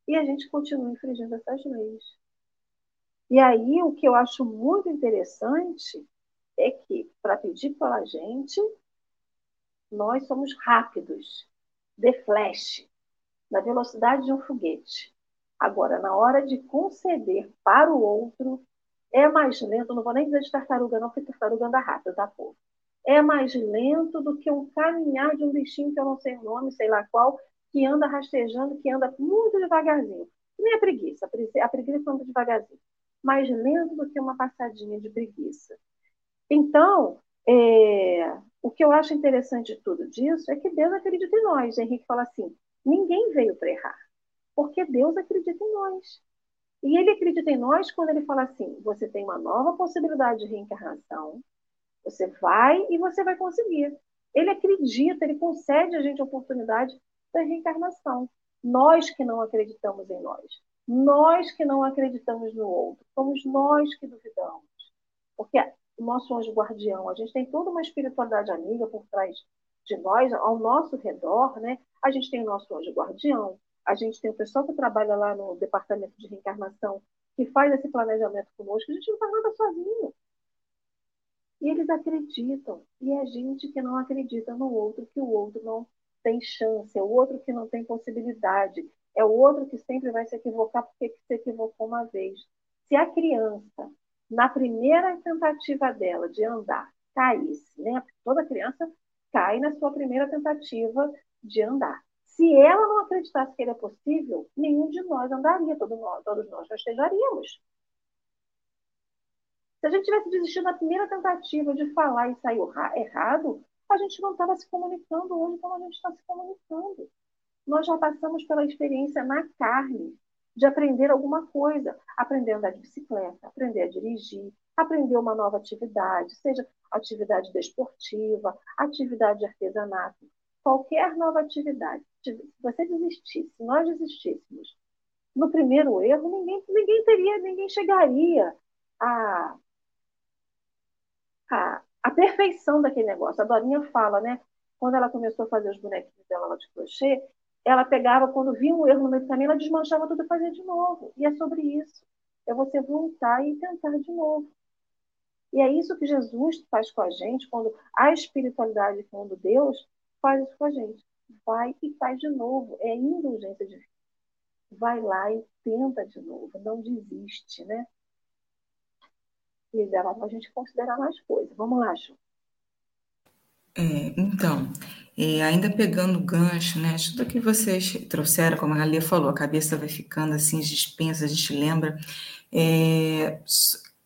E a gente continua infringindo essas leis. E aí o que eu acho muito interessante é que para pedir pela gente, nós somos rápidos, de flash, na velocidade de um foguete. Agora, na hora de conceder para o outro, é mais lento, não vou nem dizer de tartaruga, não, porque tartaruga anda rápido, tá, povo? É mais lento do que um caminhar de um bichinho que eu não sei o nome, sei lá qual, que anda rastejando, que anda muito devagarzinho. Nem a preguiça, a preguiça anda devagarzinho. Mais lento do que uma passadinha de preguiça. Então, é, o que eu acho interessante de tudo disso é que Deus acredita em nós. Henrique fala assim: ninguém veio para errar, porque Deus acredita em nós. E ele acredita em nós quando ele fala assim: você tem uma nova possibilidade de reencarnação, você vai e você vai conseguir. Ele acredita, ele concede a gente a oportunidade da reencarnação. Nós que não acreditamos em nós, nós que não acreditamos no outro, somos nós que duvidamos. Porque o nosso anjo guardião. A gente tem toda uma espiritualidade amiga por trás de nós, ao nosso redor, né? A gente tem o nosso anjo guardião, a gente tem o pessoal que trabalha lá no departamento de reencarnação, que faz esse planejamento conosco, a gente não faz nada sozinho. E eles acreditam. E é gente que não acredita no outro, que o outro não tem chance, é o outro que não tem possibilidade, é o outro que sempre vai se equivocar porque se equivocou uma vez. Se a criança na primeira tentativa dela de andar, caísse, né? Toda criança cai na sua primeira tentativa de andar. Se ela não acreditasse que ele é possível, nenhum de nós andaria, todos nós, todos nós rastejaríamos. Se a gente tivesse desistido na primeira tentativa de falar e saiu errado, a gente não estava se comunicando hoje como a gente está se comunicando. Nós já passamos pela experiência na carne de aprender alguma coisa, aprender a andar de bicicleta, aprender a dirigir, aprender uma nova atividade, seja atividade desportiva, atividade de artesanato, qualquer nova atividade. Se você desistisse, se nós desistíssemos no primeiro erro, ninguém, ninguém teria, ninguém chegaria à, à, à perfeição daquele negócio. A Dorinha fala, né? Quando ela começou a fazer os bonequinhos dela lá de crochê, ela pegava, quando via um erro no meio do caminho, ela desmanchava tudo e fazia de novo. E é sobre isso. É você voltar e tentar de novo. E é isso que Jesus faz com a gente, quando a espiritualidade, quando Deus faz isso com a gente. vai e faz de novo. É indulgência divina. Vai lá e tenta de novo, não desiste, né? E dá para a gente considerar mais coisas. Vamos lá, Ju. É, então, é, ainda pegando o gancho, né? Tudo que vocês trouxeram, como a Galia falou, a cabeça vai ficando assim, a gente pensa, a gente lembra. É,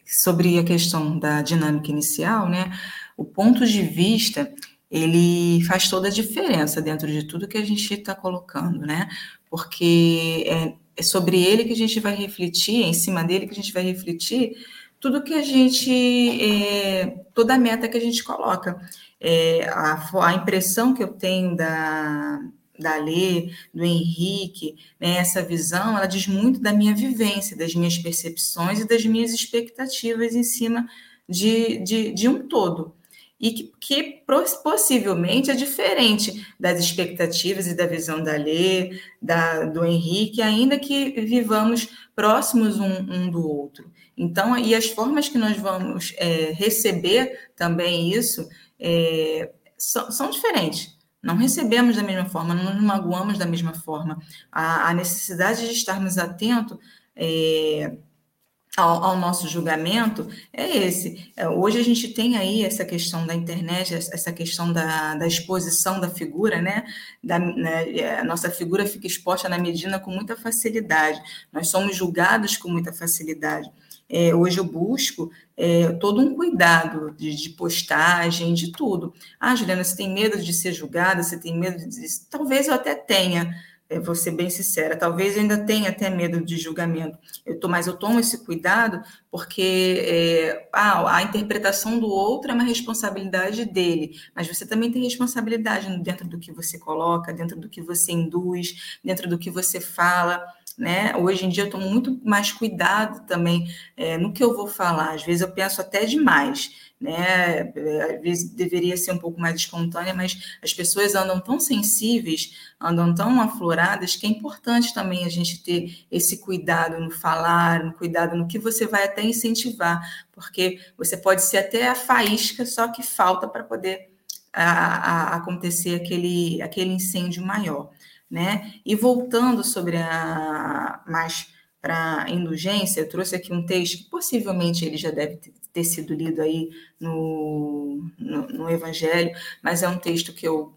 sobre a questão da dinâmica inicial, né? O ponto de vista ele faz toda a diferença dentro de tudo que a gente está colocando, né? Porque é, é sobre ele que a gente vai refletir, é em cima dele que a gente vai refletir tudo que a gente, é, toda a meta que a gente coloca. É, a, a, impressão que eu tenho da, da Lê, do Henrique, né, essa visão, ela diz muito da minha vivência, das minhas percepções e das minhas expectativas em cima de, de, de um todo. E que, que, possivelmente é diferente das expectativas e da visão da Lê, da, do Henrique, ainda que vivamos próximos um, um do outro. Então, e as formas que nós vamos é, receber também isso é, são, são, diferentes. Não recebemos da mesma forma, não nos magoamos da mesma forma. A, a necessidade de estarmos atentos é, ao, ao, nosso julgamento é esse. É, hoje a gente tem aí essa questão da internet, essa questão da, da exposição da figura, né? Da, né? A nossa figura fica exposta na medida com muita facilidade. Nós somos julgados com muita facilidade. É, hoje eu busco é, todo um cuidado de, de, postagem, de tudo. Ah, Juliana, você tem medo de ser julgada? Você tem medo de. Talvez eu até tenha, é, vou ser bem sincera, talvez eu ainda tenha até medo de julgamento. Eu tô, mas eu tomo esse cuidado porque é, ah, a interpretação do outro é uma responsabilidade dele, mas você também tem responsabilidade dentro do que você coloca, dentro do que você induz, dentro do que você fala né? Hoje em dia eu tomo muito mais cuidado também é, no que eu vou falar. Às vezes eu penso até demais, né? É, às vezes deveria ser um pouco mais espontânea, mas as pessoas andam tão sensíveis, andam tão afloradas, que é importante também a gente ter esse cuidado no falar, no cuidado no que você vai até incentivar, porque você pode ser até a faísca, só que falta para poder a, a, acontecer aquele, aquele incêndio maior né? E voltando sobre a mais para indulgência, eu trouxe aqui um texto que possivelmente ele já deve ter sido lido aí no, no, no Evangelho, mas é um texto que eu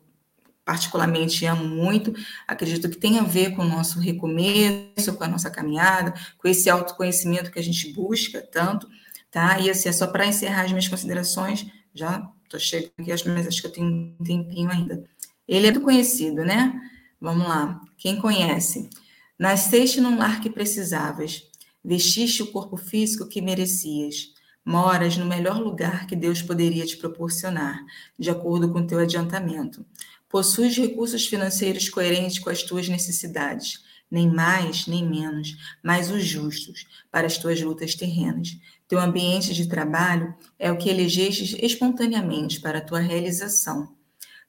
particularmente amo muito, acredito que tem a ver com o nosso recomeço, com a nossa caminhada, com esse autoconhecimento que a gente busca tanto, tá? E assim, é só para encerrar as minhas considerações, já estou chegando aqui, mas acho que eu tenho um tempinho ainda. Ele é muito conhecido, né? Vamos lá. Quem conhece? Nasceste num lar que precisavas, vestiste o corpo físico que merecias, moras no melhor lugar que Deus poderia te proporcionar, de acordo com teu adiantamento. Possuis recursos financeiros coerentes com as tuas necessidades, nem mais nem menos, mas os justos para as tuas lutas terrenas. Teu ambiente de trabalho é o que elegeste espontaneamente para a tua realização.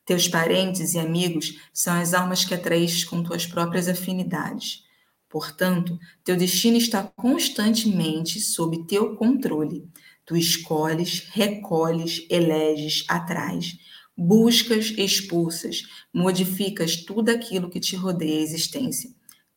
Teus parentes e amigos são as almas que atraíste com tuas próprias afinidades. Portanto, teu destino está constantemente sob teu controle. Tu escolhes, recolhes, eleges, atrás, buscas, expulsas, modificas tudo aquilo que te rodeia a existência.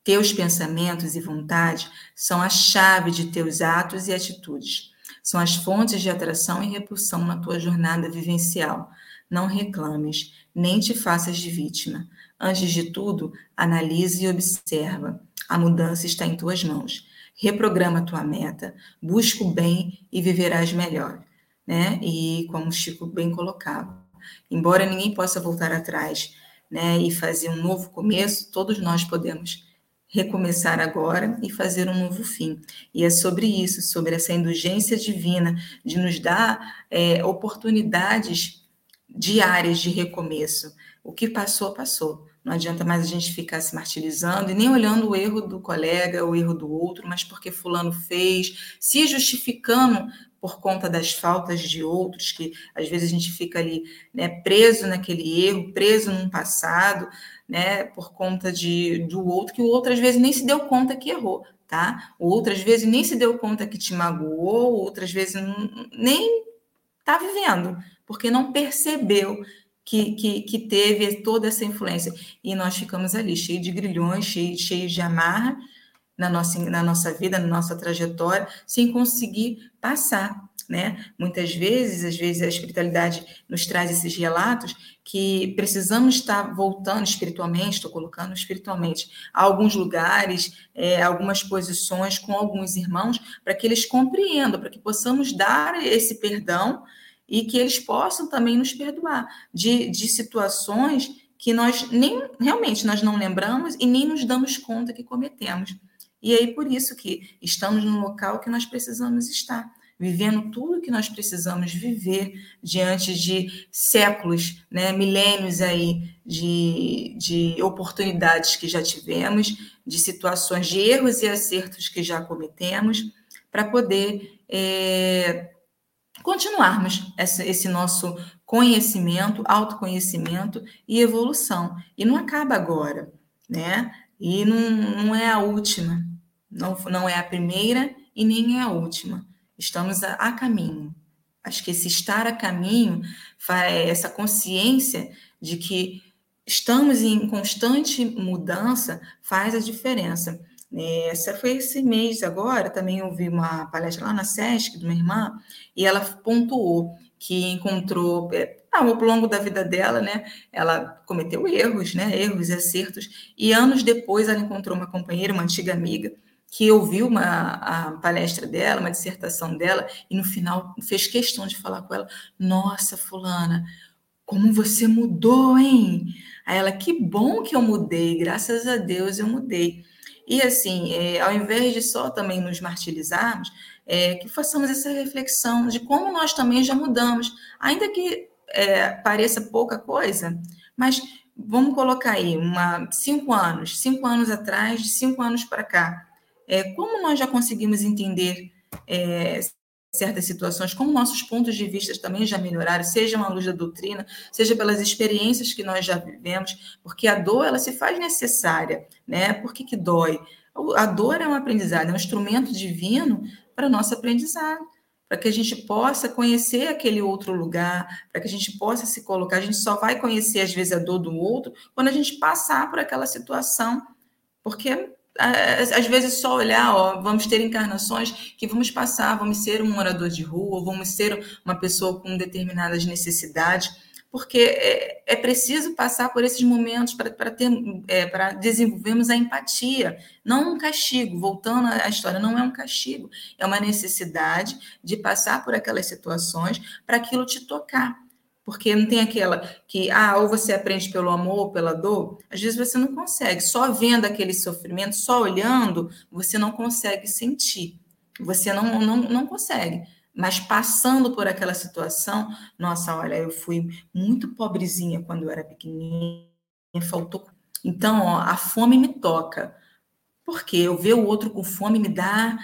Teus pensamentos e vontade são a chave de teus atos e atitudes. São as fontes de atração e repulsão na tua jornada vivencial. Não reclames, nem te faças de vítima. Antes de tudo, analise e observa. A mudança está em tuas mãos. Reprograma tua meta, busca o bem e viverás melhor. Né? E como o Chico bem colocava, embora ninguém possa voltar atrás né, e fazer um novo começo, todos nós podemos recomeçar agora e fazer um novo fim. E é sobre isso, sobre essa indulgência divina de nos dar é, oportunidades diárias de recomeço. O que passou, passou. Não adianta mais a gente ficar se martirizando e nem olhando o erro do colega, o erro do outro, mas porque fulano fez, se justificando por conta das faltas de outros, que às vezes a gente fica ali né, preso naquele erro, preso num passado, né, por conta de, do outro, que o outro às vezes nem se deu conta que errou, tá? Outras vezes nem se deu conta que te magoou, outras vezes nem está vivendo porque não percebeu que, que, que teve toda essa influência. E nós ficamos ali, cheios de grilhões, cheios, de amarra na nossa, na nossa vida, na nossa trajetória, sem conseguir passar. Né? Muitas vezes, às vezes a espiritualidade nos traz esses relatos que precisamos estar voltando espiritualmente, estou colocando espiritualmente, a alguns lugares, é, algumas posições com alguns irmãos, para que eles compreendam, para que possamos dar esse perdão e que eles possam também nos perdoar de, de situações que nós nem realmente nós não lembramos e nem nos damos conta que cometemos. E aí por isso que estamos no local que nós precisamos estar, vivendo tudo que nós precisamos viver diante de séculos, né, milênios aí de, de oportunidades que já tivemos, de situações de erros e acertos que já cometemos, para poder é, continuarmos esse nosso conhecimento, autoconhecimento e evolução. E não acaba agora, né? E não, não é a última, não, não é a primeira e nem é a última. Estamos a, a caminho. Acho que esse estar a caminho, essa consciência de que estamos em constante mudança, faz a diferença. Essa foi esse mês agora, também ouvi uma palestra lá na SESC, de uma irmã, e ela pontuou que encontrou, é, ao longo da vida dela, né, ela cometeu erros, né, erros e acertos, e anos depois ela encontrou uma companheira, uma antiga amiga, que ouviu uma, a palestra dela, uma dissertação dela, e no final fez questão de falar com ela, nossa, fulana, como você mudou, hein? Aí ela, que bom que eu mudei, graças a Deus eu mudei. E assim, é, ao invés de só também nos martirizarmos, é, que façamos essa reflexão de como nós também já mudamos, ainda que é, pareça pouca coisa, mas vamos colocar aí uma cinco anos, cinco anos atrás, de cinco anos para cá, é, como nós já conseguimos entender é, certas situações, como nossos pontos de vista também já melhoraram, seja à luz da doutrina, seja pelas experiências que nós já vivemos, porque a dor ela se faz necessária, né? Por que, que dói? A dor é um aprendizado, é um instrumento divino para nosso aprendizado, para que a gente possa conhecer aquele outro lugar, para que a gente possa se colocar. A gente só vai conhecer às vezes a dor do outro quando a gente passar por aquela situação, porque às vezes só olhar, ó, vamos ter encarnações que vamos passar, vamos ser um morador de rua, vamos ser uma pessoa com determinadas necessidades, porque é, é preciso passar por esses momentos para ter, é, para desenvolvermos a empatia, não um castigo. Voltando à história, não é um castigo, é uma necessidade de passar por aquelas situações para aquilo te tocar. Porque não tem aquela que, ah, ou você aprende pelo amor ou pela dor. Às vezes você não consegue. Só vendo aquele sofrimento, só olhando, você não consegue sentir. Você não, não, não consegue. Mas passando por aquela situação, nossa, olha, eu fui muito pobrezinha quando eu era pequenininha, faltou. Então, ó, a fome me toca. Porque eu ver o outro com fome me dá.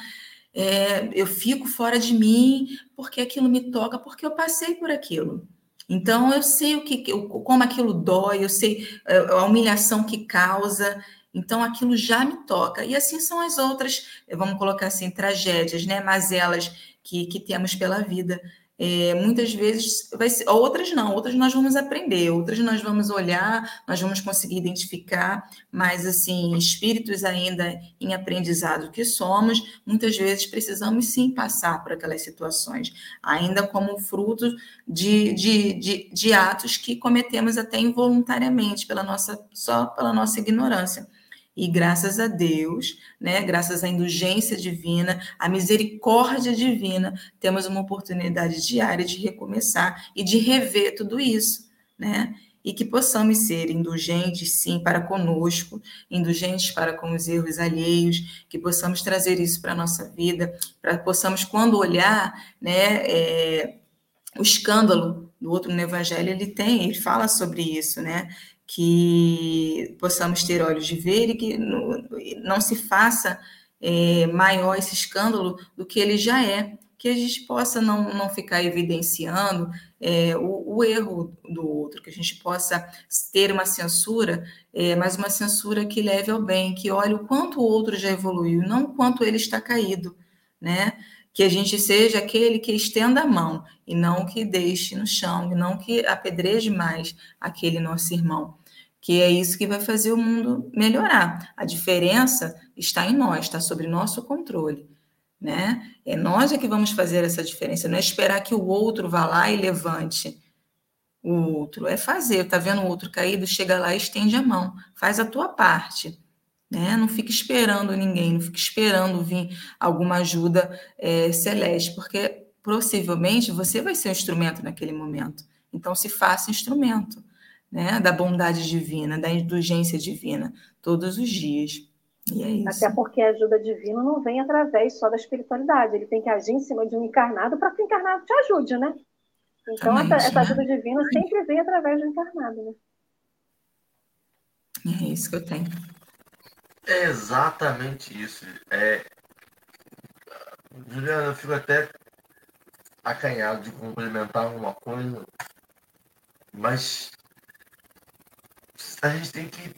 É, eu fico fora de mim porque aquilo me toca, porque eu passei por aquilo. Então, eu sei o que, como aquilo dói, eu sei é, a humilhação que causa, então aquilo já me toca. E assim são as outras, vamos colocar assim, tragédias, né? Mazelas que, que temos pela vida. É, muitas vezes vai ser, outras não, outras nós vamos aprender, outras nós vamos olhar, nós vamos conseguir identificar, mas assim, espíritos ainda em aprendizado que somos, muitas vezes precisamos sim passar por aquelas situações, ainda como fruto de, de, de, de atos que cometemos até involuntariamente, pela nossa, só pela nossa ignorância. E graças a Deus, né, graças à indulgência divina, à misericórdia divina, temos uma oportunidade diária de recomeçar e de rever tudo isso, né? E que possamos ser indulgentes, sim, para conosco, indulgentes para com os erros alheios, que possamos trazer isso para a nossa vida, para possamos, quando olhar, né, é, o escândalo do outro no Evangelho, ele tem, ele fala sobre isso, né? Que possamos ter olhos de ver e que não se faça é, maior esse escândalo do que ele já é, que a gente possa não, não ficar evidenciando é, o, o, erro do outro, que a gente possa ter uma censura, é, mas uma censura que leve ao bem, que olhe o quanto o outro já evoluiu, não o quanto ele está caído, né? que a gente seja aquele que estenda a mão e não que deixe no chão, e não que apedreje mais aquele nosso irmão. Que é isso que vai fazer o mundo melhorar. A diferença está em nós, está sobre nosso controle. Né? É nós é que vamos fazer essa diferença, não é esperar que o outro vá lá e levante o outro, é fazer. Está vendo o outro caído? Chega lá e estende a mão, faz a tua parte. Né? Não fique esperando ninguém, não fique esperando vir alguma ajuda é, celeste, porque possivelmente você vai ser um instrumento naquele momento. Então, se faça instrumento né? da bondade divina, da indulgência divina, todos os dias. E é isso. Até porque a ajuda divina não vem através só da espiritualidade, ele tem que agir em cima de um encarnado para que o encarnado te ajude, né? Então, essa, essa, né? ajuda divina sempre vem através do encarnado, né? É isso que eu tenho. É exatamente isso. É... Juliana, eu fico até acanhado de complementar uma coisa, mas a gente tem que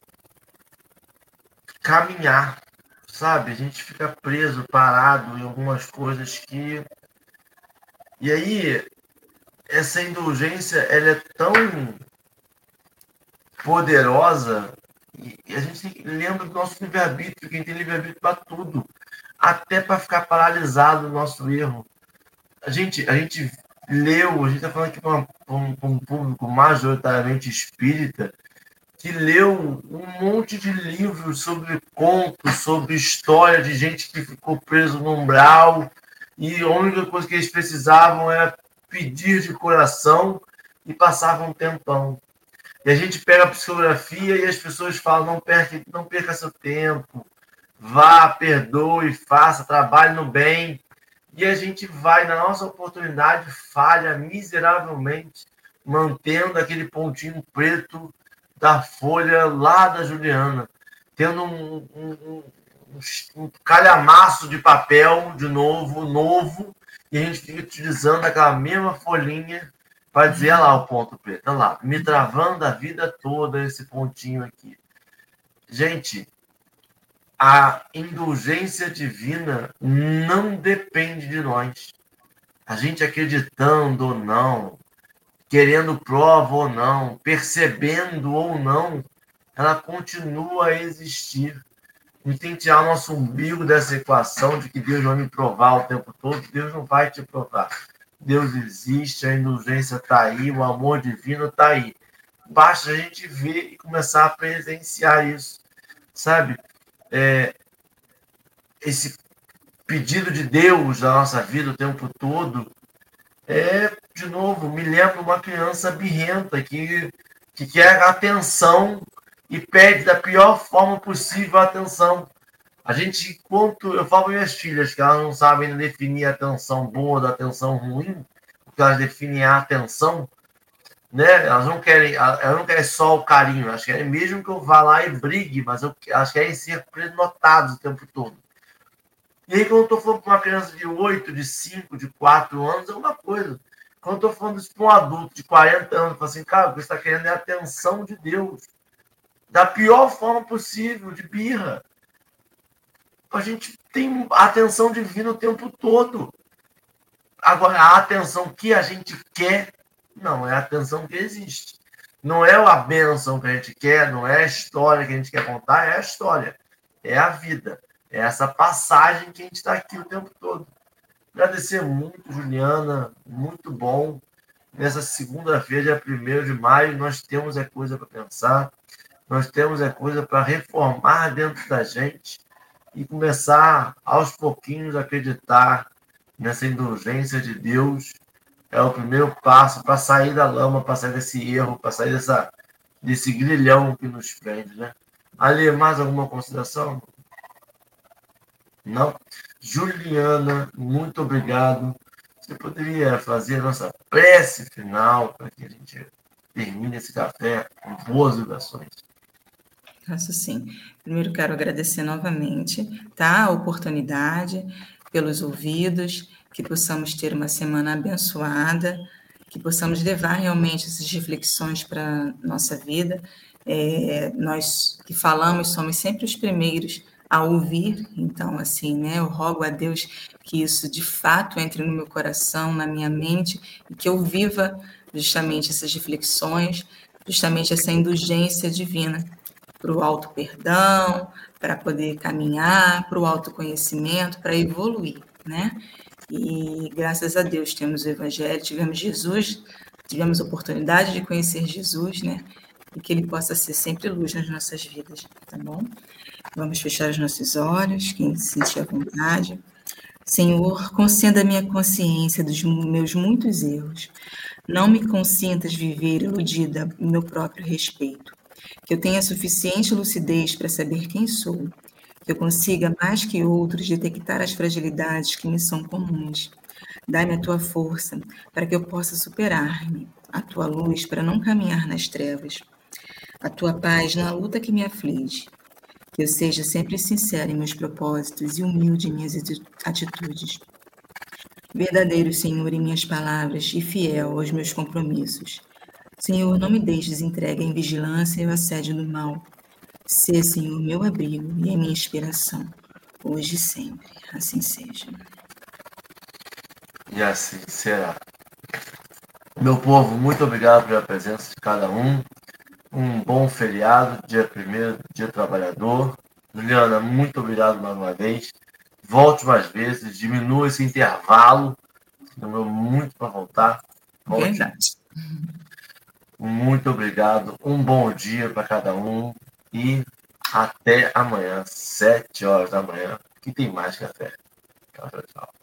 caminhar, sabe? A gente fica preso, parado em algumas coisas que. E aí, essa indulgência, ela é tão poderosa e a gente lembra do nosso livre-arbítrio, quem tem livre-arbítrio para tudo, até para ficar paralisado no nosso erro. A gente, a gente leu, a gente está falando aqui para um, um, público majoritariamente espírita, que leu um monte de livros sobre contos, sobre história de gente que ficou preso no umbral, e a única coisa que eles precisavam era pedir de coração e passavam um tempão. E a gente pega a psicografia e as pessoas falam: não perca, não perca seu tempo, vá, perdoe, faça, trabalhe no bem. E a gente vai, na nossa oportunidade, falha miseravelmente, mantendo aquele pontinho preto da folha lá da Juliana, tendo um, um, um, um calhamaço de papel de novo, novo, e a gente fica utilizando aquela mesma folhinha para dizer, olha lá o ponto preto, olha lá, me travando a vida toda esse pontinho aqui. Gente, a indulgência divina não depende de nós. A gente acreditando ou não, querendo prova ou não, percebendo ou não, ela continua a existir. A tem que tirar o nosso umbigo dessa equação de que Deus vai me provar o tempo todo. Deus não vai te provar. Deus existe, a indulgência está aí, o amor divino está aí. Basta a gente ver e começar a presenciar isso, sabe? É, esse pedido de Deus na nossa vida o tempo todo é, de novo, me lembra uma criança birrenta que, que quer atenção e pede da pior forma possível a atenção. A gente, quanto eu falo para minhas filhas que elas não sabem definir a atenção boa da atenção ruim, porque elas definem a atenção, né? Elas não querem, elas não querem só o carinho, elas querem mesmo que eu vá lá e brigue, mas eu, elas querem ser notadas o tempo todo. E aí, quando eu estou falando para uma criança de 8, de 5, de 4 anos, é uma coisa. Quando eu estou falando isso para um adulto de 40 anos, eu falo assim, cara, o que você está querendo é a atenção de Deus. Da pior forma possível, de birra a gente tem atenção divina o tempo todo. Agora, a atenção que a gente quer, não é a atenção que existe. Não é a bênção que a gente quer, não é a história que a gente quer contar, é a história. É a vida. É essa passagem que a gente está aqui o tempo todo. Agradecer muito, Juliana, muito bom. Nessa segunda-feira, dia 1 de maio, nós temos é coisa para pensar, nós temos é coisa para reformar dentro da gente e começar aos pouquinhos a acreditar nessa indulgência de Deus é o primeiro passo para sair da lama, para sair desse erro, para sair dessa, desse grilhão que nos prende, né? Ali, mais alguma consideração? Não? Juliana, muito obrigado. Você poderia fazer a nossa prece final para que a gente termine esse café com boas vibrações. Faço sim. Primeiro quero agradecer novamente tá, a oportunidade, pelos ouvidos, que possamos ter uma semana abençoada, que possamos levar realmente essas reflexões para nossa vida. É, nós que falamos somos sempre os primeiros a ouvir. Então, assim, né, eu rogo a Deus que isso de fato entre no meu coração, na minha mente, e que eu viva justamente essas reflexões, justamente essa indulgência divina para o auto perdão, para poder caminhar, para o autoconhecimento, para evoluir, né? E graças a Deus temos o Evangelho, tivemos Jesus, tivemos a oportunidade de conhecer Jesus, né? E que ele possa ser sempre luz nas nossas vidas, tá bom? Vamos fechar os nossos olhos, quem se sentir à vontade. Senhor, conceda a minha consciência dos meus muitos erros. Não me consintas viver iludida em meu próprio respeito. Que eu tenha suficiente lucidez para saber quem sou. Que eu consiga, mais que outros, detectar as fragilidades que me são comuns. Dá-me a tua força para que eu possa superar-me, a tua luz para não caminhar nas trevas, a tua paz na luta que me aflige que eu seja sempre sincero em meus propósitos e humilde em minhas atitudes. Verdadeiro, Senhor, em minhas palavras e fiel aos meus compromissos. Senhor, não me deixes entregue em vigilância e o assédio do mal. Sê, Senhor, meu abrigo e a minha inspiração, hoje e sempre. Assim seja. E assim será. Meu povo, muito obrigado pela presença de cada um um bom feriado, dia primeiro, dia trabalhador. Juliana, muito obrigado mais uma vez. Volte mais vezes, diminua esse intervalo. Demorou muito para voltar. Volte. Verdade. Muito obrigado. Um bom dia para cada um. E até amanhã, sete horas da manhã, que tem mais café. Tchau, tchau.